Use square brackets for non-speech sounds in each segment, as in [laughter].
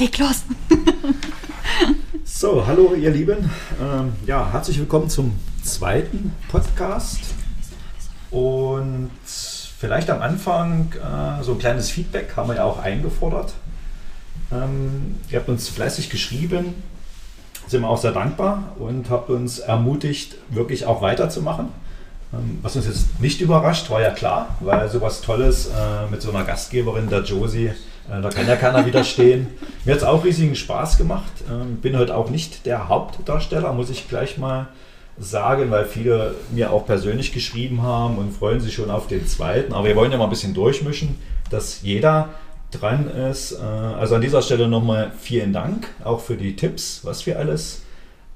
Leg los! so, hallo ihr Lieben. Ähm, ja, herzlich willkommen zum zweiten Podcast. Und vielleicht am Anfang äh, so ein kleines Feedback haben wir ja auch eingefordert. Ähm, ihr habt uns fleißig geschrieben, sind wir auch sehr dankbar und habt uns ermutigt, wirklich auch weiterzumachen. Ähm, was uns jetzt nicht überrascht, war ja klar, weil sowas Tolles äh, mit so einer Gastgeberin, der Josie, da kann ja keiner widerstehen. [laughs] Mir hat es auch riesigen Spaß gemacht. Ähm, bin heute auch nicht der Hauptdarsteller, muss ich gleich mal sagen, weil viele mir auch persönlich geschrieben haben und freuen sich schon auf den zweiten. Aber wir wollen ja mal ein bisschen durchmischen, dass jeder dran ist. Äh, also an dieser Stelle nochmal vielen Dank auch für die Tipps, was wir alles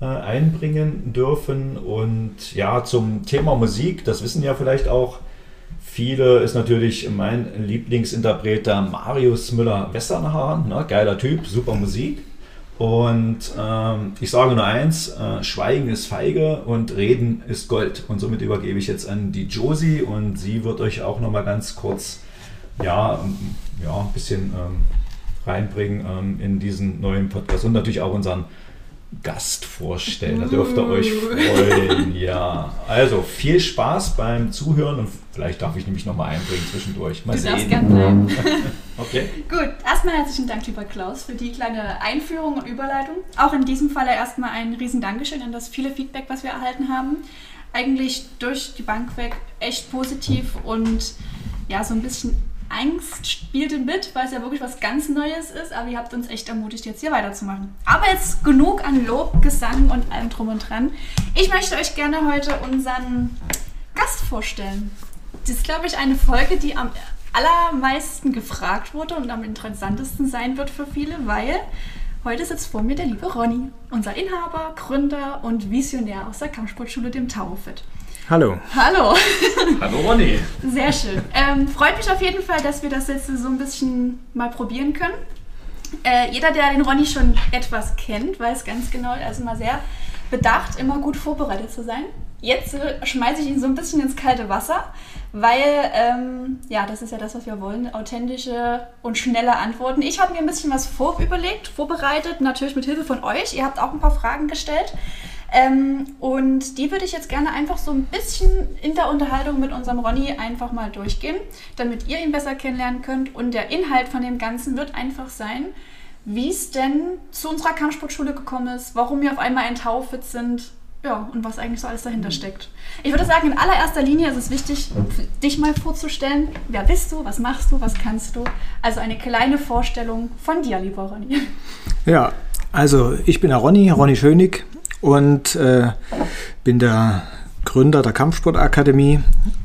äh, einbringen dürfen. Und ja, zum Thema Musik, das wissen ja vielleicht auch viele, ist natürlich mein Lieblingsinterpreter Marius Müller-Westernhahn. Ne? Geiler Typ, super Musik. Und ähm, ich sage nur eins, äh, Schweigen ist feige und Reden ist Gold. Und somit übergebe ich jetzt an die Josie und sie wird euch auch nochmal ganz kurz ja, ja, ein bisschen ähm, reinbringen ähm, in diesen neuen Podcast und natürlich auch unseren Gast vorstellen. Da dürft ihr euch freuen. Ja, also viel Spaß beim Zuhören und vielleicht darf ich nämlich nochmal einbringen zwischendurch. Mal du sehen. darfst gern bleiben. [laughs] okay. Gut, erstmal herzlichen Dank, lieber Klaus, für die kleine Einführung und Überleitung. Auch in diesem Falle erstmal ein riesen Dankeschön an das viele Feedback, was wir erhalten haben. Eigentlich durch die Bank weg echt positiv und ja, so ein bisschen Angst spielte mit, weil es ja wirklich was ganz Neues ist, aber ihr habt uns echt ermutigt, jetzt hier weiterzumachen. Aber jetzt genug an Lob, Gesang und allem drum und dran. Ich möchte euch gerne heute unseren Gast vorstellen. Das ist, glaube ich, eine Folge, die am allermeisten gefragt wurde und am interessantesten sein wird für viele, weil heute sitzt vor mir der liebe Ronny, unser Inhaber, Gründer und Visionär aus der Kampfsportschule, dem Taurofit. Hallo. Hallo. Hallo Ronny. Sehr schön. Ähm, freut mich auf jeden Fall, dass wir das jetzt so ein bisschen mal probieren können. Äh, jeder, der den Ronny schon etwas kennt, weiß ganz genau, er ist immer sehr bedacht, immer gut vorbereitet zu sein. Jetzt äh, schmeiße ich ihn so ein bisschen ins kalte Wasser, weil, ähm, ja, das ist ja das, was wir wollen, authentische und schnelle Antworten. Ich habe mir ein bisschen was vorüberlegt, vorbereitet, natürlich mit Hilfe von euch. Ihr habt auch ein paar Fragen gestellt. Ähm, und die würde ich jetzt gerne einfach so ein bisschen in der Unterhaltung mit unserem Ronny einfach mal durchgehen, damit ihr ihn besser kennenlernen könnt. Und der Inhalt von dem Ganzen wird einfach sein, wie es denn zu unserer Kampfsportschule gekommen ist, warum wir auf einmal ein Taufit sind, ja, und was eigentlich so alles dahinter steckt. Ich würde sagen, in allererster Linie ist es wichtig, dich mal vorzustellen. Wer bist du? Was machst du? Was kannst du? Also eine kleine Vorstellung von dir, lieber Ronny. Ja, also ich bin der Ronny, Ronny Schönig und äh, bin der Gründer der Kampfsportakademie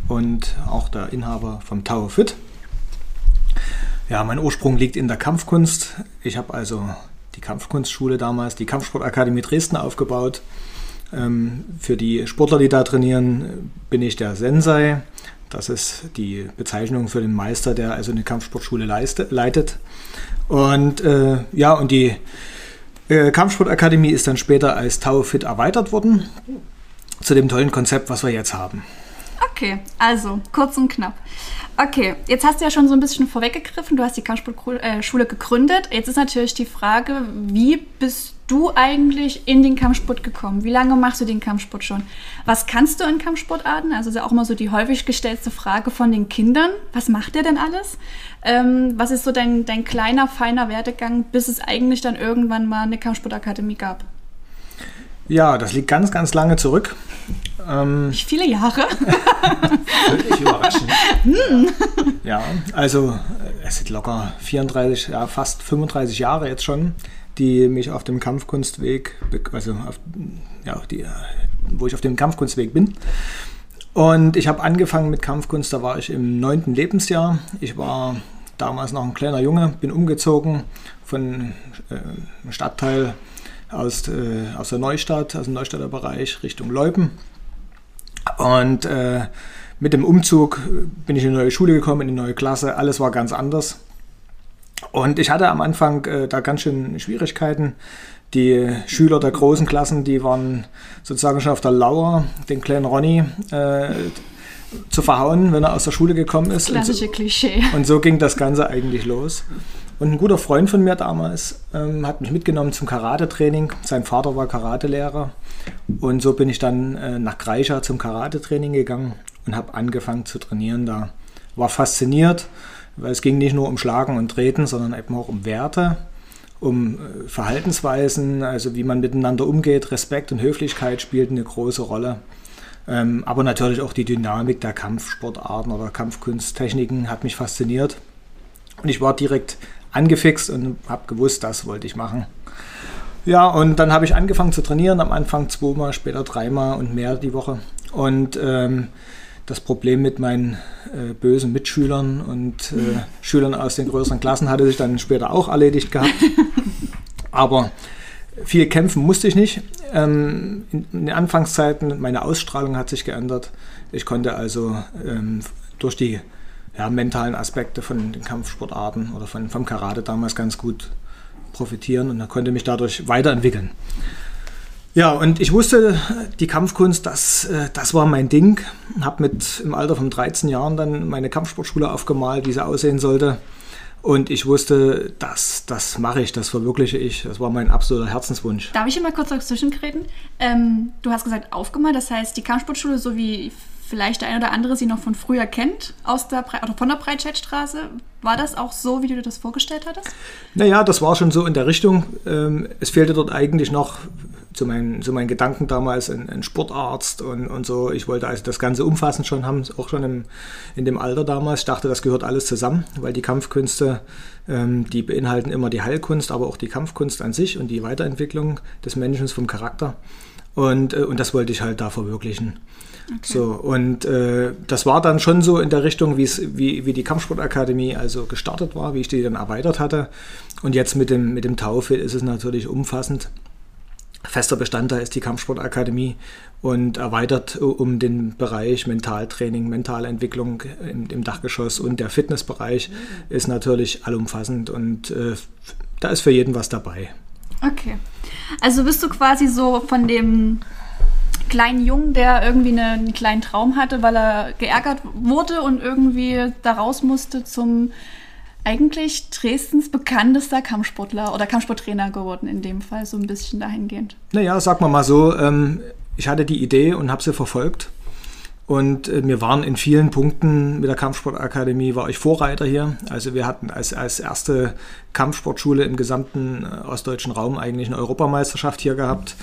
und auch der Inhaber vom Tower Fit. Ja, mein Ursprung liegt in der Kampfkunst. Ich habe also die Kampfkunstschule damals, die Kampfsportakademie Dresden aufgebaut. Ähm, für die Sportler, die da trainieren, bin ich der Sensei. Das ist die Bezeichnung für den Meister, der also eine Kampfsportschule leiste, leitet. Und äh, ja, und die äh, Kampfsportakademie ist dann später als Tau Fit erweitert worden zu dem tollen Konzept, was wir jetzt haben. Okay, also kurz und knapp. Okay, jetzt hast du ja schon so ein bisschen vorweggegriffen. Du hast die Kampfsportschule gegründet. Jetzt ist natürlich die Frage, wie bist du eigentlich in den Kampfsport gekommen? Wie lange machst du den Kampfsport schon? Was kannst du in Kampfsportarten? Also ist ja auch immer so die häufig gestellte Frage von den Kindern. Was macht der denn alles? Ähm, was ist so dein, dein kleiner, feiner Werdegang, bis es eigentlich dann irgendwann mal eine Kampfsportakademie gab? Ja, das liegt ganz, ganz lange zurück. Ähm, Wie viele Jahre? Wirklich überraschend. [laughs] ja, also es sind locker 34, ja, fast 35 Jahre jetzt schon, die mich auf dem Kampfkunstweg, also auf, ja, die, wo ich auf dem Kampfkunstweg bin. Und ich habe angefangen mit Kampfkunst, da war ich im neunten Lebensjahr. Ich war damals noch ein kleiner Junge, bin umgezogen von äh, Stadtteil aus, äh, aus der Neustadt, aus dem Neustadter Bereich Richtung Leupen. Und äh, mit dem Umzug bin ich in eine neue Schule gekommen, in eine neue Klasse. Alles war ganz anders. Und ich hatte am Anfang äh, da ganz schön Schwierigkeiten. Die Schüler der großen Klassen, die waren sozusagen schon auf der Lauer, den kleinen Ronny äh, zu verhauen, wenn er aus der Schule gekommen ist. Klassische und so, Klischee. Und so ging das Ganze eigentlich los. Und ein guter Freund von mir damals ähm, hat mich mitgenommen zum Karate-Training. Sein Vater war Karatelehrer. Und so bin ich dann äh, nach Kreischa zum Karate-Training gegangen und habe angefangen zu trainieren da. War fasziniert, weil es ging nicht nur um Schlagen und Treten, sondern eben auch um Werte, um äh, Verhaltensweisen, also wie man miteinander umgeht. Respekt und Höflichkeit spielten eine große Rolle. Ähm, aber natürlich auch die Dynamik der Kampfsportarten oder Kampfkunsttechniken hat mich fasziniert. Und ich war direkt angefixt und habe gewusst, das wollte ich machen. Ja, und dann habe ich angefangen zu trainieren, am Anfang zweimal, später dreimal und mehr die Woche. Und ähm, das Problem mit meinen äh, bösen Mitschülern und äh, Schülern aus den größeren Klassen hatte sich dann später auch erledigt gehabt. [laughs] Aber viel kämpfen musste ich nicht. Ähm, in, in, den Anfangszeiten, meine Ausstrahlung hat sich geändert. Ich konnte also ähm, durch die ja, mentalen Aspekte von den Kampfsportarten oder von, vom Karate damals ganz gut profitieren und konnte mich dadurch weiterentwickeln. Ja, und ich wusste, die Kampfkunst, das, äh, das war mein Ding. Habe mit im Alter von 13 Jahren dann meine Kampfsportschule aufgemalt, wie sie aussehen sollte. Und ich wusste, das, das mache ich, das verwirkliche ich. Das war mein absoluter Herzenswunsch. Darf ich hier mal kurz dazwischen? Ähm, du hast gesagt aufgemalt, das heißt, die Kampfsportschule, so wie vielleicht der eine oder andere sie noch von früher kennt, aus der Bre oder von der Breitscheidstraße. War das auch so, wie du dir das vorgestellt hattest? Naja, das war schon so in der Richtung. Ähm, es fehlte dort eigentlich noch zu meinen, zu meinen Gedanken damals ein, ein Sportarzt und, und so. Ich wollte also das Ganze umfassend schon haben, auch schon im, in dem Alter damals. Ich dachte, das gehört alles zusammen, weil die Kampfkünste, ähm, die beinhalten immer die Heilkunst, aber auch die Kampfkunst an sich und die Weiterentwicklung des Menschen vom Charakter. Und, äh, und das wollte ich halt da verwirklichen. Okay. So, und äh, das war dann schon so in der Richtung, wie, wie die Kampfsportakademie also gestartet war, wie ich die dann erweitert hatte. Und jetzt mit dem, mit dem Taufe ist es natürlich umfassend. Fester Bestandteil ist die Kampfsportakademie und erweitert um den Bereich Mentaltraining, Mentalentwicklung im, im Dachgeschoss und der Fitnessbereich mhm. ist natürlich allumfassend und äh, da ist für jeden was dabei. Okay. Also bist du quasi so von dem kleinen Jungen, der irgendwie eine, einen kleinen Traum hatte, weil er geärgert wurde und irgendwie da raus musste zum eigentlich Dresdens bekanntester Kampfsportler oder Kampfsporttrainer geworden in dem Fall, so ein bisschen dahingehend. Naja, sag mal so, ähm, ich hatte die Idee und habe sie verfolgt und äh, wir waren in vielen Punkten mit der Kampfsportakademie, war ich Vorreiter hier. Also wir hatten als, als erste Kampfsportschule im gesamten äh, ostdeutschen Raum eigentlich eine Europameisterschaft hier gehabt.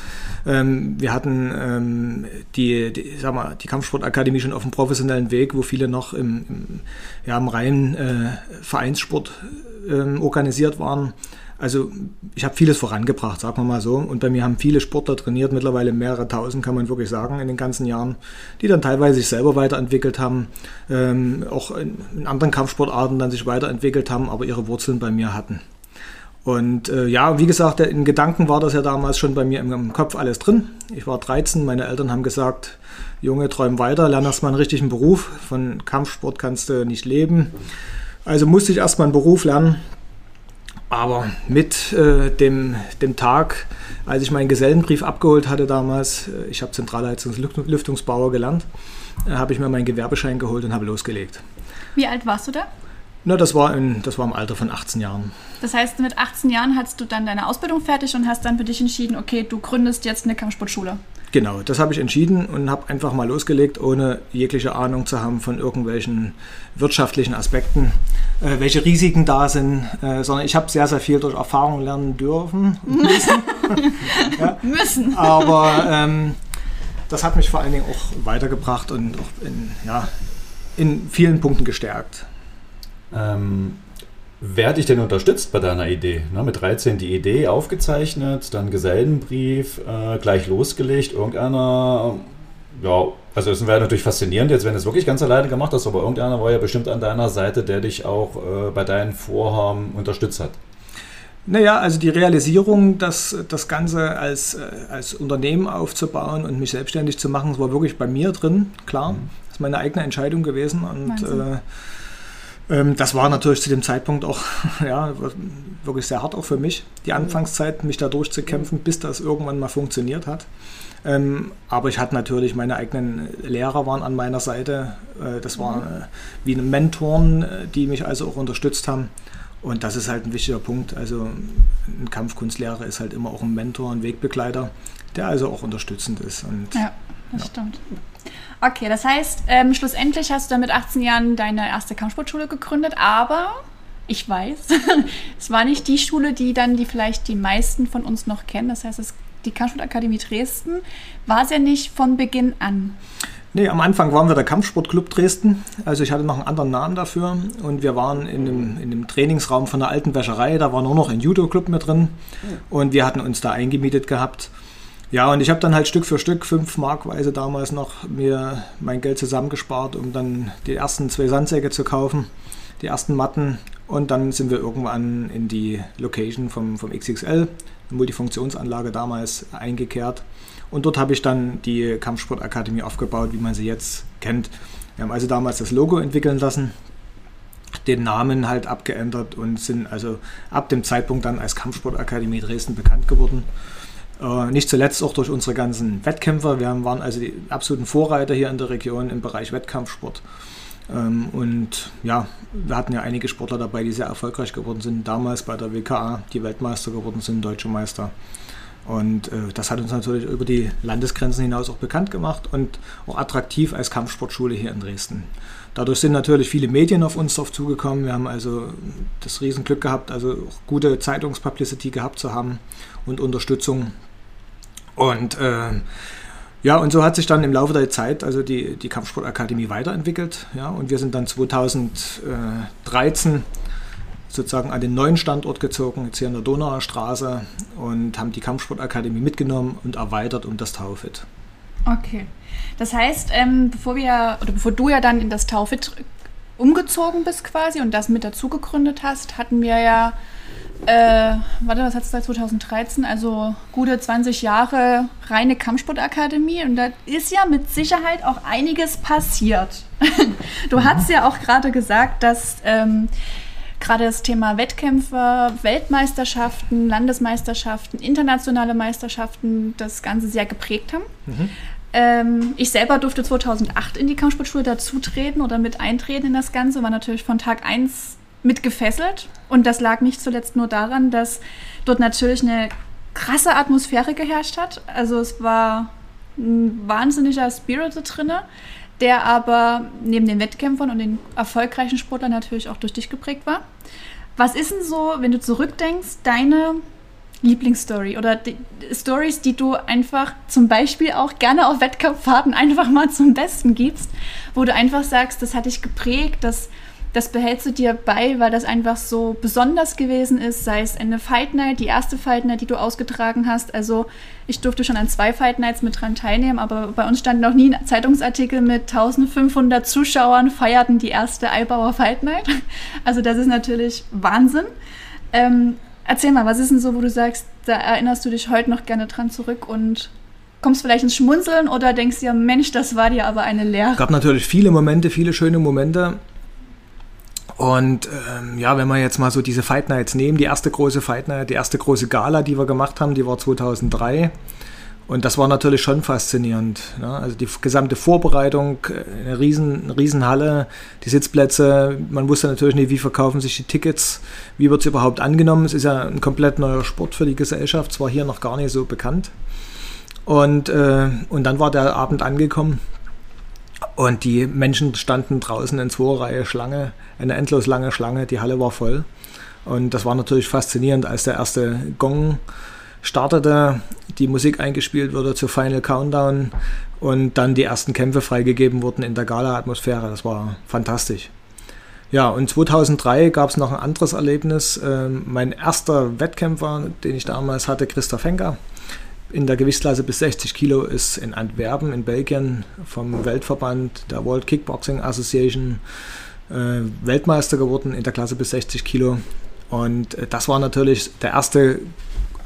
Ähm, wir hatten ähm, die, die, sag mal, die Kampfsportakademie schon auf einem professionellen Weg, wo viele noch im, im, ja, im reinen äh, Vereinssport ähm, organisiert waren. Also ich habe vieles vorangebracht, sagen wir mal so. Und bei mir haben viele Sportler trainiert, mittlerweile mehrere tausend, kann man wirklich sagen, in den ganzen Jahren, die dann teilweise sich selber weiterentwickelt haben, ähm, auch in, in, anderen Kampfsportarten dann sich weiterentwickelt haben, aber ihre Wurzeln bei mir hatten. Und äh, ja, wie gesagt, in Gedanken war das ja damals schon bei mir im, im, Kopf alles drin. Ich war 13, meine Eltern haben gesagt, Junge, träum weiter, lern erstmal einen richtigen Beruf. Von Kampfsport kannst du nicht leben. Also musste ich erstmal einen Beruf lernen, aber mit äh, dem, dem Tag, als ich meinen Gesellenbrief abgeholt hatte damals, äh, ich habe Zentralheizungslüftungsbauer gelernt, äh, habe ich mir meinen Gewerbeschein geholt und habe losgelegt. Wie alt warst du da? Na, das war, in, das war im Alter von 18 Jahren. Das heißt, mit 18 Jahren hattest du dann deine Ausbildung fertig und hast dann für dich entschieden, okay, du gründest jetzt eine Kampfsportschule. Genau, das habe ich entschieden und habe einfach mal losgelegt, ohne jegliche Ahnung zu haben von irgendwelchen wirtschaftlichen Aspekten, äh, welche Risiken da sind, äh, sondern ich habe sehr, sehr viel durch Erfahrung lernen dürfen. [laughs] Müssen. [laughs] ja. müssen. Aber ähm, das hat mich vor allen Dingen auch weitergebracht und auch in, ja, in vielen Punkten gestärkt. Ähm, Wer hat dich denn unterstützt bei deiner Idee? Ne, mit 13 die Idee aufgezeichnet, dann Gesellenbrief, äh, gleich losgelegt. Irgendeiner, ja, also es wäre natürlich faszinierend, jetzt wenn du es wirklich ganz alleine gemacht hast, aber irgendeiner war ja bestimmt an deiner Seite, der dich auch äh, bei deinen Vorhaben unterstützt hat. Naja, also die Realisierung, dass das Ganze als, äh, als Unternehmen aufzubauen und mich selbstständig zu machen, das war wirklich bei mir drin, klar. Mhm. Das ist meine eigene Entscheidung gewesen und das war natürlich zu dem Zeitpunkt auch [laughs] ja, wirklich sehr hart auch für mich, die mhm. Anfangszeit, mich da durchzukämpfen, bis das irgendwann mal funktioniert hat. Ähm, aber ich hatte natürlich meine eigenen Lehrer waren an meiner Seite. Äh, das waren mhm. äh, wie Mentoren, äh, die mich also auch unterstützt haben. Und das ist halt ein wichtiger Punkt. Also ein Kampfkunstlehrer ist halt immer auch ein Mentor, ein Wegbegleiter, der also auch unterstützend ist. Und, ja, das ja. stimmt. Okay, das heißt, ähm, schlussendlich hast du dann mit 18 Jahren deine erste Kampfsportschule gegründet, aber ich weiß, [laughs] es war nicht die Schule, die dann die vielleicht die meisten von uns noch kennen. Das heißt, es, die Kampfsportakademie Dresden war es ja nicht von Beginn an. Nee, am Anfang waren wir der Kampfsportclub Dresden. Also ich hatte noch einen anderen Namen dafür. Und wir waren in dem, in dem Trainingsraum von der alten Wäscherei. Da war nur noch ein Judo-Club mit drin. Und wir hatten uns da eingemietet gehabt. Ja, und ich habe dann halt Stück für Stück, fünf Markweise damals noch, mir mein Geld zusammengespart, um dann die ersten zwei Sandsäcke zu kaufen, die ersten Matten. Und dann sind wir irgendwann in die Location vom, vom XXL, Multifunktionsanlage damals, eingekehrt. Und dort habe ich dann die Kampfsportakademie aufgebaut, wie man sie jetzt kennt. Wir haben also damals das Logo entwickeln lassen, den Namen halt abgeändert und sind also ab dem Zeitpunkt dann als Kampfsportakademie Dresden bekannt geworden. Äh, nicht zuletzt auch durch unsere ganzen Wettkämpfer. Wir waren also die absoluten Vorreiter hier in der Region im Bereich Wettkampfsport. Ähm, und ja, wir hatten ja einige Sportler dabei, die sehr erfolgreich geworden sind. Damals bei der WKA, die Weltmeister geworden sind, deutsche Meister. Und äh, das hat uns natürlich über die Landesgrenzen hinaus auch bekannt gemacht und auch attraktiv als Kampfsportschule hier in Dresden. Dadurch sind natürlich viele Medien auf uns drauf zugekommen. Wir haben also das Riesenglück gehabt, also gute Zeitungspublicity gehabt zu haben und Unterstützung. Und äh, ja, und so hat sich dann im Laufe der Zeit also die, die Kampfsportakademie weiterentwickelt. Ja, und wir sind dann 2013 sozusagen an den neuen Standort gezogen, jetzt hier in der Donauer Straße und haben die Kampfsportakademie mitgenommen und erweitert um das Taufit. Okay. Das heißt, ähm, bevor wir oder bevor du ja dann in das Taufit umgezogen bist quasi und das mit dazu gegründet hast, hatten wir ja, äh, warte, was hat es da 2013? Also gute 20 Jahre reine Kampfsportakademie und da ist ja mit Sicherheit auch einiges passiert. [laughs] du hast ja auch gerade gesagt, dass ähm, gerade das Thema Wettkämpfe, Weltmeisterschaften, Landesmeisterschaften, internationale Meisterschaften das Ganze sehr geprägt haben. Mhm. Ähm, ich selber durfte 2008 in die Kampfsportschule dazutreten oder mit eintreten in das Ganze, war natürlich von Tag 1 mit gefesselt. Und das lag nicht zuletzt nur daran, dass dort natürlich eine krasse Atmosphäre geherrscht hat. Also es war ein wahnsinniger Spirit da drinne der aber neben den Wettkämpfern und den erfolgreichen Sportlern natürlich auch durch dich geprägt war. Was ist denn so, wenn du zurückdenkst, deine Lieblingsstory oder die Stories, die du einfach zum Beispiel auch gerne auf Wettkampffahrten einfach mal zum Besten gibst, wo du einfach sagst, das hat dich geprägt, das das behältst du dir bei, weil das einfach so besonders gewesen ist, sei es eine Fight Night, die erste Fight Night, die du ausgetragen hast. Also ich durfte schon an zwei Fight Nights mit dran teilnehmen, aber bei uns stand noch nie ein Zeitungsartikel mit 1500 Zuschauern feierten die erste Eibauer Fight Night. Also das ist natürlich Wahnsinn. Ähm, erzähl mal, was ist denn so, wo du sagst, da erinnerst du dich heute noch gerne dran zurück und kommst vielleicht ins Schmunzeln oder denkst dir, Mensch, das war dir aber eine Lehre? Es gab natürlich viele Momente, viele schöne Momente. Und ähm, ja, wenn wir jetzt mal so diese Fight Nights nehmen, die erste große Fight Night, die erste große Gala, die wir gemacht haben, die war 2003. Und das war natürlich schon faszinierend. Ne? Also die gesamte Vorbereitung, äh, eine riesen, eine riesen Halle, die Sitzplätze. Man wusste natürlich nicht, wie verkaufen sich die Tickets, wie wird es überhaupt angenommen. Es ist ja ein komplett neuer Sport für die Gesellschaft, zwar hier noch gar nicht so bekannt. Und, äh, und dann war der Abend angekommen und die Menschen standen draußen in zwei Reihe Schlange, eine endlos lange Schlange, die Halle war voll. Und das war natürlich faszinierend, als der erste Gong startete, die Musik eingespielt wurde zu Final Countdown und dann die ersten Kämpfe freigegeben wurden in der Gala-Atmosphäre. Das war fantastisch. Ja, und 2003 gab es noch ein anderes Erlebnis. Ähm, mein erster Wettkämpfer, den ich damals hatte, Christoph Henker, in der Gewichtsklasse bis 60 Kilo ist in Antwerpen in Belgien vom Weltverband der World Kickboxing Association äh, Weltmeister geworden in der Klasse bis 60 Kilo. Und äh, das war natürlich der erste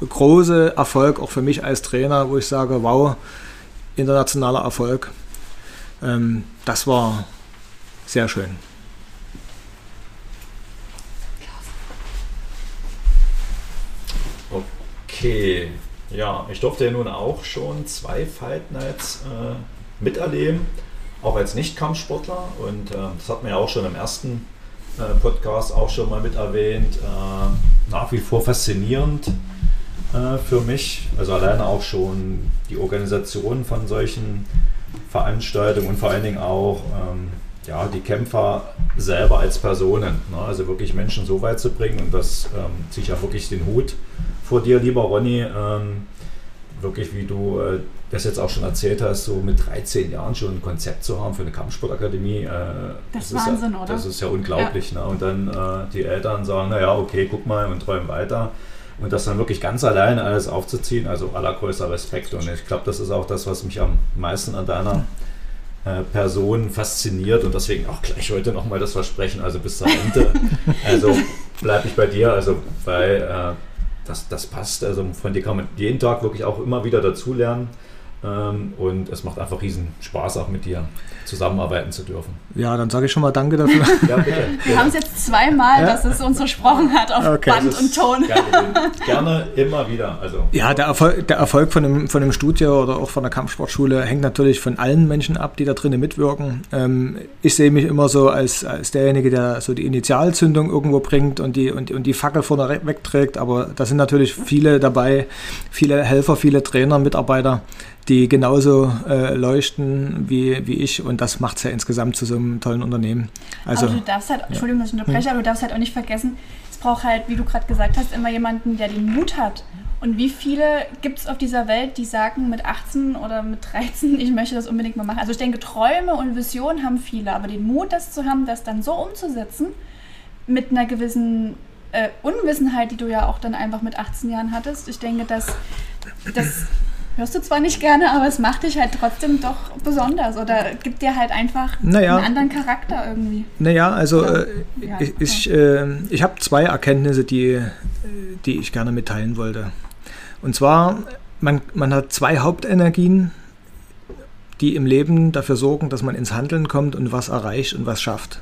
große Erfolg auch für mich als Trainer, wo ich sage, wow, internationaler Erfolg. Ähm, das war sehr schön. Okay, ja, ich durfte ja nun auch schon zwei Fight Nights äh, miterleben, auch als Nicht-Kampfsportler. Und äh, das hat man ja auch schon im ersten äh, Podcast auch schon mal mit erwähnt, äh, nach wie vor faszinierend äh, für mich. Also alleine auch schon die Organisation von solchen Veranstaltungen und vor allen Dingen auch ähm, ja, die Kämpfer selber als Personen. Ne? Also wirklich Menschen so weit zu bringen und das ähm, ziehe ich ja wirklich den Hut vor dir, lieber Ronny. Ähm, wirklich, wie du äh, das jetzt auch schon erzählt hast, so mit 13 Jahren schon ein Konzept zu haben für eine Kampfsportakademie. Äh, das, das ist Wahnsinn, ja, oder? Das ist ja unglaublich. Ja. Ne? Und dann äh, die Eltern sagen, naja, okay, guck mal und träumen weiter. Und das dann wirklich ganz alleine alles aufzuziehen, also allergrößter Respekt. Und ich glaube, das ist auch das, was mich am meisten an deiner äh, Person fasziniert und deswegen auch gleich heute nochmal das Versprechen, also bis zur Ende. [laughs] also bleibe ich bei dir, also weil äh, das, das passt. Also von dir kann man jeden Tag wirklich auch immer wieder dazulernen. Ähm, und es macht einfach riesen Spaß, auch mit dir zusammenarbeiten zu dürfen. Ja, dann sage ich schon mal Danke dafür. [laughs] ja, bitte. Wir haben es jetzt zweimal, ja? dass es uns versprochen hat auf okay. Band und Ton. Gerne, gerne, immer wieder. Also. Ja, der Erfolg, der Erfolg von, einem, von einem Studio oder auch von der Kampfsportschule hängt natürlich von allen Menschen ab, die da drinnen mitwirken. Ähm, ich sehe mich immer so als, als derjenige, der so die Initialzündung irgendwo bringt und die, und, und die Fackel vorne wegträgt. Aber da sind natürlich viele dabei, viele Helfer, viele Trainer, Mitarbeiter, die genauso äh, leuchten wie, wie ich und das macht es ja insgesamt zu so einem tollen Unternehmen. Also, aber du darfst halt, Entschuldigung, dass ich unterbreche, mhm. aber du darfst halt auch nicht vergessen, es braucht halt, wie du gerade gesagt hast, immer jemanden, der den Mut hat. Und wie viele gibt es auf dieser Welt, die sagen mit 18 oder mit 13, ich möchte das unbedingt mal machen? Also ich denke, Träume und Visionen haben viele, aber den Mut, das zu haben, das dann so umzusetzen, mit einer gewissen äh, Unwissenheit, die du ja auch dann einfach mit 18 Jahren hattest, ich denke, dass das hörst du zwar nicht gerne, aber es macht dich halt trotzdem doch besonders oder gibt dir halt einfach naja, einen anderen Charakter irgendwie. Naja, also äh, ja, ich, ich, äh, ich habe zwei Erkenntnisse, die, die ich gerne mitteilen wollte. Und zwar, man, man hat zwei Hauptenergien, die im Leben dafür sorgen, dass man ins Handeln kommt und was erreicht und was schafft.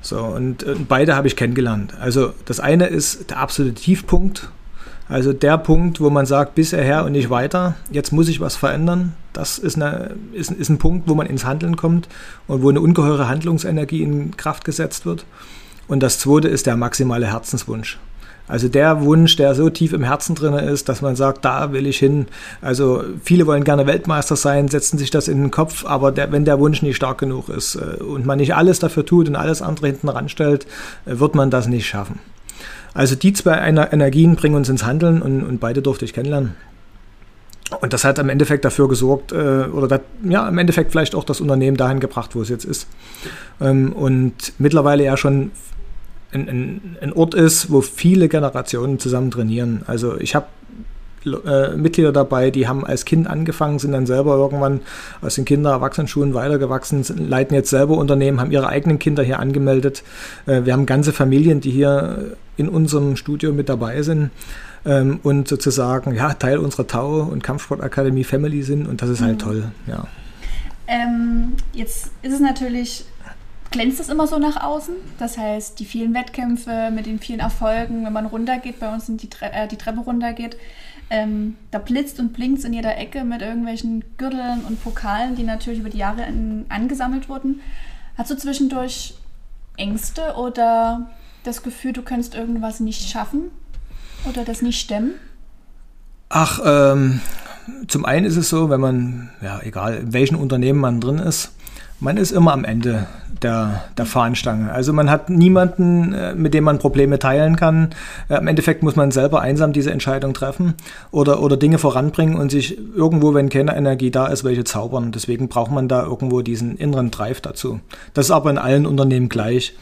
So, und, und beide habe ich kennengelernt. Also das eine ist der absolute Tiefpunkt also der Punkt, wo man sagt, bisher her und nicht weiter, jetzt muss ich was verändern, das ist, eine, ist, ist ein Punkt, wo man ins Handeln kommt und wo eine ungeheure Handlungsenergie in Kraft gesetzt wird. Und das zweite ist der maximale Herzenswunsch. Also der Wunsch, der so tief im Herzen drin ist, dass man sagt, da will ich hin. Also viele wollen gerne Weltmeister sein, setzen sich das in den Kopf, aber der, wenn der Wunsch nicht stark genug ist äh, und man nicht alles dafür tut und alles andere hinten ranstellt, äh, wird man das nicht schaffen. Also die zwei Energien bringen uns ins Handeln und, und beide durfte ich kennenlernen. Und das hat im Endeffekt dafür gesorgt, äh, oder das, ja, im Endeffekt vielleicht auch das Unternehmen dahin gebracht, wo es jetzt ist. Ähm, und mittlerweile ja schon ein, ein, ein, Ort ist, wo viele Generationen zusammen trainieren. Also ich habe äh, Mitglieder dabei, die haben als Kind angefangen, sind dann selber irgendwann aus den Kinder-, Erwachsenenschulen weitergewachsen, leiten jetzt selber Unternehmen, haben ihre eigenen Kinder hier angemeldet. Äh, wir haben ganze Familien, die hier in unserem Studio mit dabei sind ähm, und sozusagen ja, Teil unserer Tau- und Kampfsportakademie Family sind und das ist halt mhm. toll. Ja. Ähm, jetzt ist es natürlich glänzt es immer so nach außen. Das heißt, die vielen Wettkämpfe mit den vielen Erfolgen, wenn man runtergeht, bei uns sind die, Tre äh, die Treppe runtergeht, ähm, da blitzt und blinkt in jeder Ecke mit irgendwelchen Gürteln und Pokalen, die natürlich über die Jahre in, angesammelt wurden. Hast du zwischendurch Ängste oder das Gefühl, du könntest irgendwas nicht schaffen oder das nicht stemmen? Ach, ähm, zum einen ist es so, wenn man, ja, egal in welchem Unternehmen man drin ist, man ist immer am Ende der, der Fahnenstange. Also man hat niemanden, äh, mit dem man Probleme teilen kann. Äh, Im Endeffekt muss man selber einsam diese Entscheidung treffen oder, oder Dinge voranbringen und sich irgendwo, wenn keine Energie da ist, welche zaubern. Deswegen braucht man da irgendwo diesen inneren Drive dazu. Das ist aber in allen Unternehmen gleich.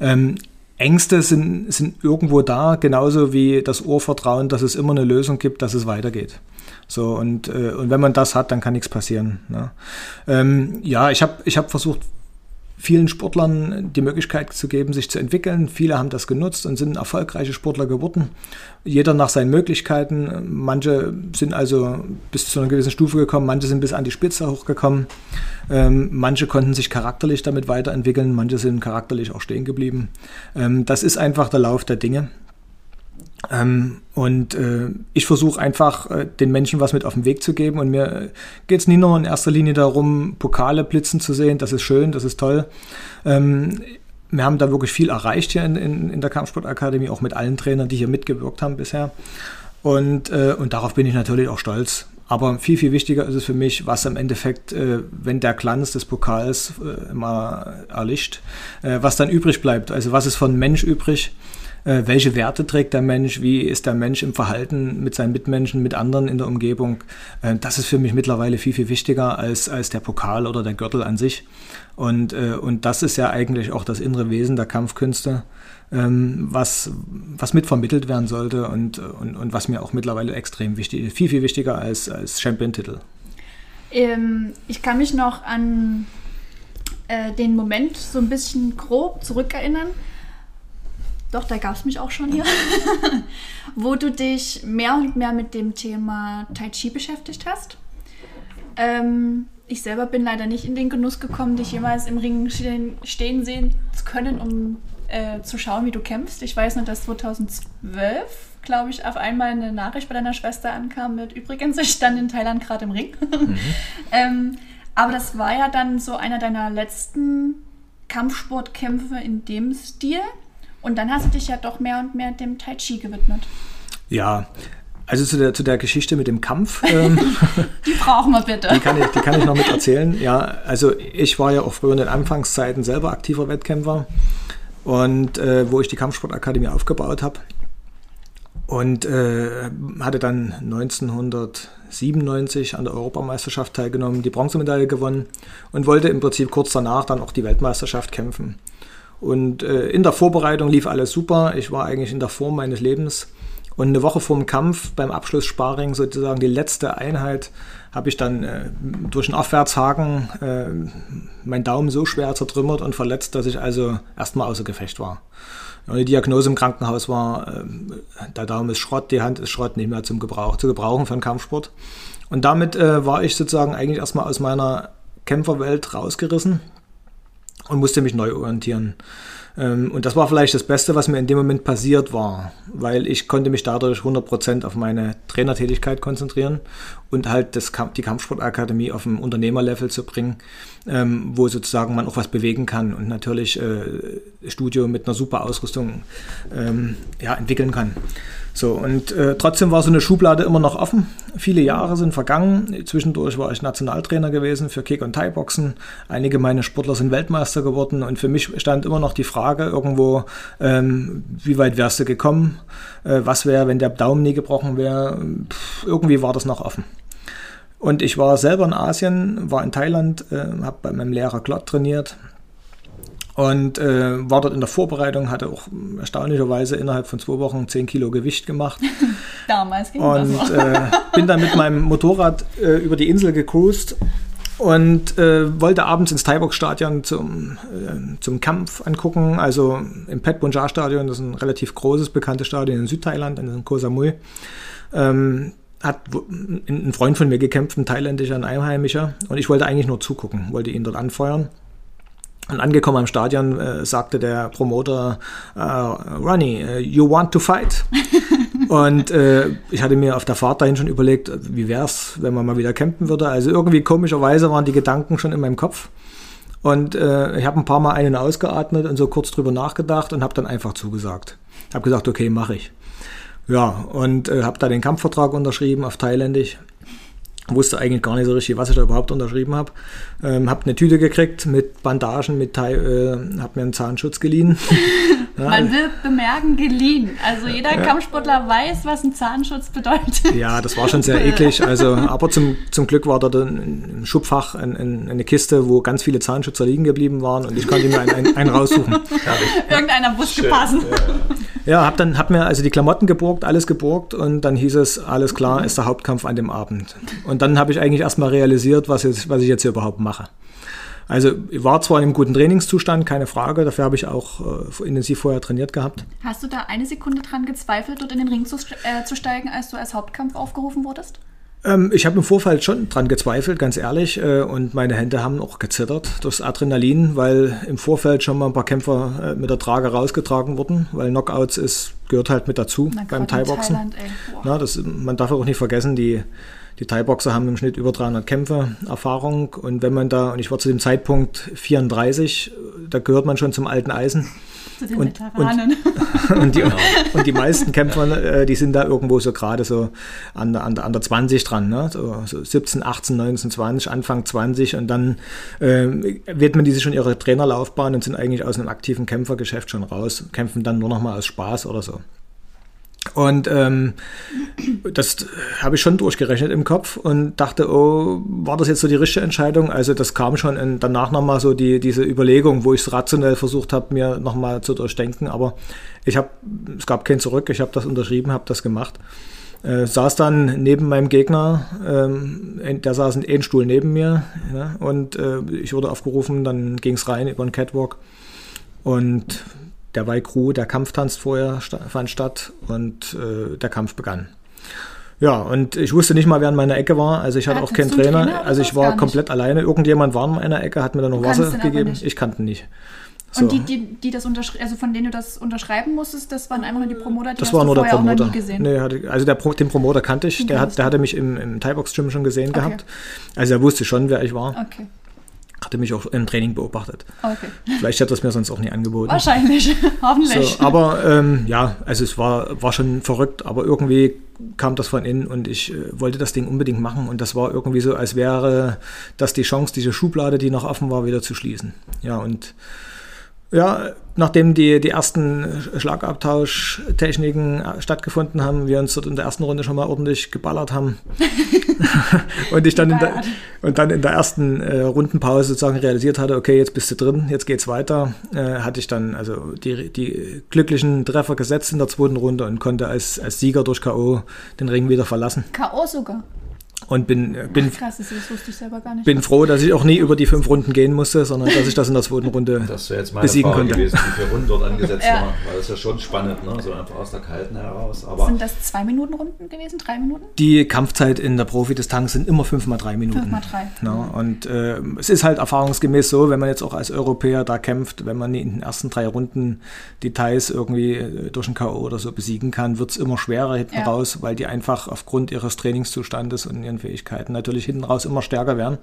Ähm, Ängste sind, sind irgendwo da, genauso wie das Urvertrauen, dass es immer eine Lösung gibt, dass es weitergeht. So, und, äh, und wenn man das hat, dann kann nichts passieren. Ne? Ähm, ja, ich habe ich hab versucht, vielen Sportlern die Möglichkeit zu geben, sich zu entwickeln. Viele haben das genutzt und sind erfolgreiche Sportler geworden. Jeder nach seinen Möglichkeiten. Manche sind also bis zu einer gewissen Stufe gekommen, manche sind bis an die Spitze hochgekommen. Ähm, manche konnten sich charakterlich damit weiterentwickeln, manche sind charakterlich auch stehen geblieben. Ähm, das ist einfach der Lauf der Dinge. Ähm, und äh, ich versuche einfach, äh, den Menschen was mit auf den Weg zu geben. Und mir äh, geht es nie nur in erster Linie darum, Pokale blitzen zu sehen. Das ist schön, das ist toll. Ähm, wir haben da wirklich viel erreicht hier in, in, in der Kampfsportakademie, auch mit allen Trainern, die hier mitgewirkt haben bisher. Und, äh, und darauf bin ich natürlich auch stolz. Aber viel, viel wichtiger ist es für mich, was im Endeffekt, äh, wenn der Glanz des Pokals äh, mal erlischt, äh, was dann übrig bleibt. Also was ist von Mensch übrig? Äh, welche Werte trägt der Mensch? Wie ist der Mensch im Verhalten mit seinen Mitmenschen, mit anderen in der Umgebung? Äh, das ist für mich mittlerweile viel, viel wichtiger als, als der Pokal oder der Gürtel an sich. Und, äh, und das ist ja eigentlich auch das innere Wesen der Kampfkünste ähm, was, was mitvermittelt werden sollte und, und, und was mir auch mittlerweile extrem wichtig ist. Viel, viel wichtiger als, als Champion-Titel. Ähm, ich kann mich noch an äh, den Moment so ein bisschen grob zurückerinnern. Doch, da gab es mich auch schon hier. [laughs] wo du dich mehr und mehr mit dem Thema Tai Chi beschäftigt hast. Ähm, ich selber bin leider nicht in den Genuss gekommen, dich jemals im Ring stehen sehen zu können, um äh, zu schauen, wie du kämpfst. Ich weiß nur, dass 2012, glaube ich, auf einmal eine Nachricht bei deiner Schwester ankam mit übrigens, ich stand in Thailand gerade im Ring. [laughs] Mhm. ähm, aber das war ja dann so einer deiner letzten Kampfsportkämpfe in dem Stil. Und dann hast du dich ja doch mehr und mehr dem Tai Chi gewidmet. Ja, also zu der, zu der Geschichte mit dem Kampf. Ähm, [laughs] die brauchen wir bitte. Die kann, ich, die kann ich noch mit erzählen. Ja, also ich war ja auch früher in den Anfangszeiten selber aktiver Wettkämpfer und äh, wo ich die Kampfsportakademie aufgebaut habe. Und äh, hatte dann 1997 an der Europameisterschaft teilgenommen, die Bronzemedaille gewonnen und wollte im Prinzip kurz danach dann auch die Weltmeisterschaft kämpfen. Und äh, in der Vorbereitung lief alles super. Ich war eigentlich in der Form meines Lebens. Und eine Woche vor dem Kampf, beim Abschlusssparring, sozusagen die letzte Einheit, habe ich dann äh, durch einen Aufwärtshaken äh, meinen Daumen so schwer zertrümmert und verletzt, dass ich also erstmal außer Gefecht war. Und die Diagnose im Krankenhaus war, äh, der Daumen ist Schrott, die Hand ist Schrott, nicht mehr zum Gebrauch, zu gebrauchen für einen Kampfsport. Und damit äh, war ich sozusagen eigentlich erstmal aus meiner Kämpferwelt rausgerissen und musste mich neu orientieren. Ähm, und das war vielleicht das Beste, was mir in dem Moment passiert war, weil ich konnte mich dadurch 100% auf meine Trainertätigkeit konzentrieren und halt das, die Kampfsportakademie auf ein Unternehmerlevel zu bringen, ähm, wo sozusagen man auch was bewegen kann und natürlich äh, Studio mit einer super Ausrüstung ähm, ja, entwickeln kann. So, und äh, trotzdem war so eine Schublade immer noch offen. Viele Jahre sind vergangen. Zwischendurch war ich Nationaltrainer gewesen für Kick- und Thai-Boxen. Einige meiner Sportler sind Weltmeister geworden und für mich stand immer noch die Frage irgendwo, ähm, wie weit wärst du gekommen? Äh, was wäre, wenn der Daumen nie gebrochen wäre? Irgendwie war das noch offen. Und ich war selber in Asien, war in Thailand, äh, habe bei meinem Lehrer Klott trainiert, und äh, war dort in der Vorbereitung, hatte auch erstaunlicherweise innerhalb von zwei Wochen 10 Kilo Gewicht gemacht. [laughs] Damals ging und, das. Und äh, bin dann mit meinem Motorrad äh, über die Insel gecruised und äh, wollte abends ins Thai-Box-Stadion zum, äh, zum Kampf angucken. Also im Pet Bunjar Stadion, das ist ein relativ großes, bekanntes Stadion in Südthailand, in Koh Samui. Ähm, hat ein Freund von mir gekämpft, ein thailändischer, ein Einheimischer. Und ich wollte eigentlich nur zugucken, wollte ihn dort anfeuern. Und angekommen am Stadion äh, sagte der Promoter, uh, Ronnie, uh, you want to fight? [laughs] und äh, ich hatte mir auf der Fahrt dahin schon überlegt, wie wäre es, wenn man mal wieder campen würde. Also irgendwie komischerweise waren die Gedanken schon in meinem Kopf. Und äh, ich habe ein paar Mal einen ausgeatmet und so kurz drüber nachgedacht und habe dann einfach zugesagt. Habe gesagt, okay, mache ich. Ja, und äh, habe da den Kampfvertrag unterschrieben auf Thailändisch wusste eigentlich gar nicht so richtig, was ich da überhaupt unterschrieben habe. Ähm, habe eine Tüte gekriegt mit Bandagen, mit Thai, äh, habe mir einen Zahnschutz geliehen. [laughs] ja. Man will bemerken, geliehen. Also jeder ja. Kampfsportler weiß, was ein Zahnschutz bedeutet. Ja, das war schon sehr eklig. Also, aber zum, zum Glück war da im Schubfach ein, ein, eine Kiste, wo ganz viele Zahnschützer liegen geblieben waren und ich konnte mir einen, einen, einen raussuchen. Irgendeiner muss gepassen. Ja, habe dann hab mir also die Klamotten geborgt, alles geborgt und dann hieß es, alles klar, ist der Hauptkampf an dem Abend. Und dann habe ich eigentlich erstmal realisiert, was, jetzt, was ich jetzt hier überhaupt mache. Also ich war zwar in einem guten Trainingszustand, keine Frage, dafür habe ich auch äh, intensiv vorher trainiert gehabt. Hast du da eine Sekunde dran gezweifelt, dort in den Ring zu, äh, zu steigen, als du als Hauptkampf aufgerufen wurdest? Ähm, ich habe im Vorfeld schon dran gezweifelt, ganz ehrlich, äh, und meine Hände haben auch gezittert durchs Adrenalin, weil im Vorfeld schon mal ein paar Kämpfer äh, mit der Trage rausgetragen wurden, weil Knockouts ist, gehört halt mit dazu Na, beim Thai-Boxen. Na, das, man darf auch nicht vergessen, die, die Thai-Boxer haben im Schnitt über 300 Kämpfe Erfahrung und wenn man da, und ich war zu dem Zeitpunkt 34, da gehört man schon zum alten Eisen. Zu den und- Veteranen. [laughs] Und die, und die meisten Kämpfer, äh, die sind da irgendwo so gerade so an, der- an, der- an der 20 dran, ne? so, so 17, 18, 19, 20, Anfang 20 und dann ähm, widmen die sich schon ihre Trainerlaufbahn und sind eigentlich aus einem aktiven Kämpfergeschäft schon raus, kämpfen dann nur noch mal aus Spaß oder so. Und ähm, das habe ich schon durchgerechnet im Kopf und dachte, oh, war das jetzt so die richtige Entscheidung? Also das kam schon in, danach nochmal so die, diese Überlegung, wo ich es rationell versucht habe, mir nochmal zu durchdenken. Aber ich habe, es gab kein Zurück, ich habe das unterschrieben, habe das gemacht. Äh, saß dann neben meinem Gegner, ähm, der saß in einem Stuhl neben mir ja, und äh, ich wurde aufgerufen, dann ging es rein über den Catwalk und der Crew, der Kampftanz vorher sta fand statt und äh, der Kampf begann. Ja, und ich wusste nicht mal, wer in meiner Ecke war. Also ich hatte Ah, auch keinen hattest Trainer. Trainer also ich war komplett alleine. Irgendjemand war in meiner Ecke, hat mir dann noch Du Wasser gegeben. Ich kannte ihn nicht. So. Und die, die, die das also von denen du das unterschreiben musstest, das waren einfach nur die Promoter, die das war nur der vorher Promoter. nie gesehen. Nee, hatte, also der, Pro- den Promoter kannte ich. Den Der, hat, der hatte mich im, im Thai-Box-Gym schon gesehen Okay. gehabt. Also er wusste schon, wer ich war. Okay, Hatte mich auch im Training beobachtet. okay. Vielleicht hätte es mir sonst auch nie angeboten. Wahrscheinlich, [laughs] hoffentlich. So, aber ähm, ja, also es war, war schon verrückt, aber irgendwie kam das von innen und ich äh, wollte das Ding unbedingt machen und das war irgendwie so, als wäre das die Chance, diese Schublade, die noch offen war, wieder zu schließen. Ja, und ja, nachdem die, die ersten Schlagabtauschtechniken äh, stattgefunden haben, wir uns dort in der ersten Runde schon mal ordentlich geballert haben [laughs] und ich dann in der, und dann in der ersten äh, Rundenpause sozusagen realisiert hatte, okay, jetzt bist du drin, jetzt geht's weiter, äh, hatte ich dann also die, die glücklichen Treffer gesetzt in der zweiten Runde und konnte als, als Sieger durch K.O. den Ring wieder verlassen K.O. sogar. Und bin, äh, bin, Krass, das das wusste ich selber gar nicht. bin froh, dass ich auch nie über die fünf Runden gehen musste, sondern dass ich das in der zweiten Runde [laughs] Das wäre jetzt meine besiegen Frage konnte. gewesen, wie viele Runden dort angesetzt Ja. waren. Weil das ist ja schon spannend, ne? so einfach aus der Kalten heraus. Aber Sind das zwei Minuten Runden gewesen? Drei Minuten? Die Kampfzeit in der Profidistanz sind immer 5 mal 3 Minuten. Fünf mal drei. Ja, und äh, es ist halt erfahrungsgemäß so, wenn man jetzt auch als Europäer da kämpft, wenn man in den ersten drei Runden Details irgendwie äh, durch ein K.O. oder so besiegen kann, wird es immer schwerer hinten Ja. raus, weil die einfach aufgrund ihres Trainingszustandes und ihren Fähigkeiten natürlich hinten raus immer stärker werden.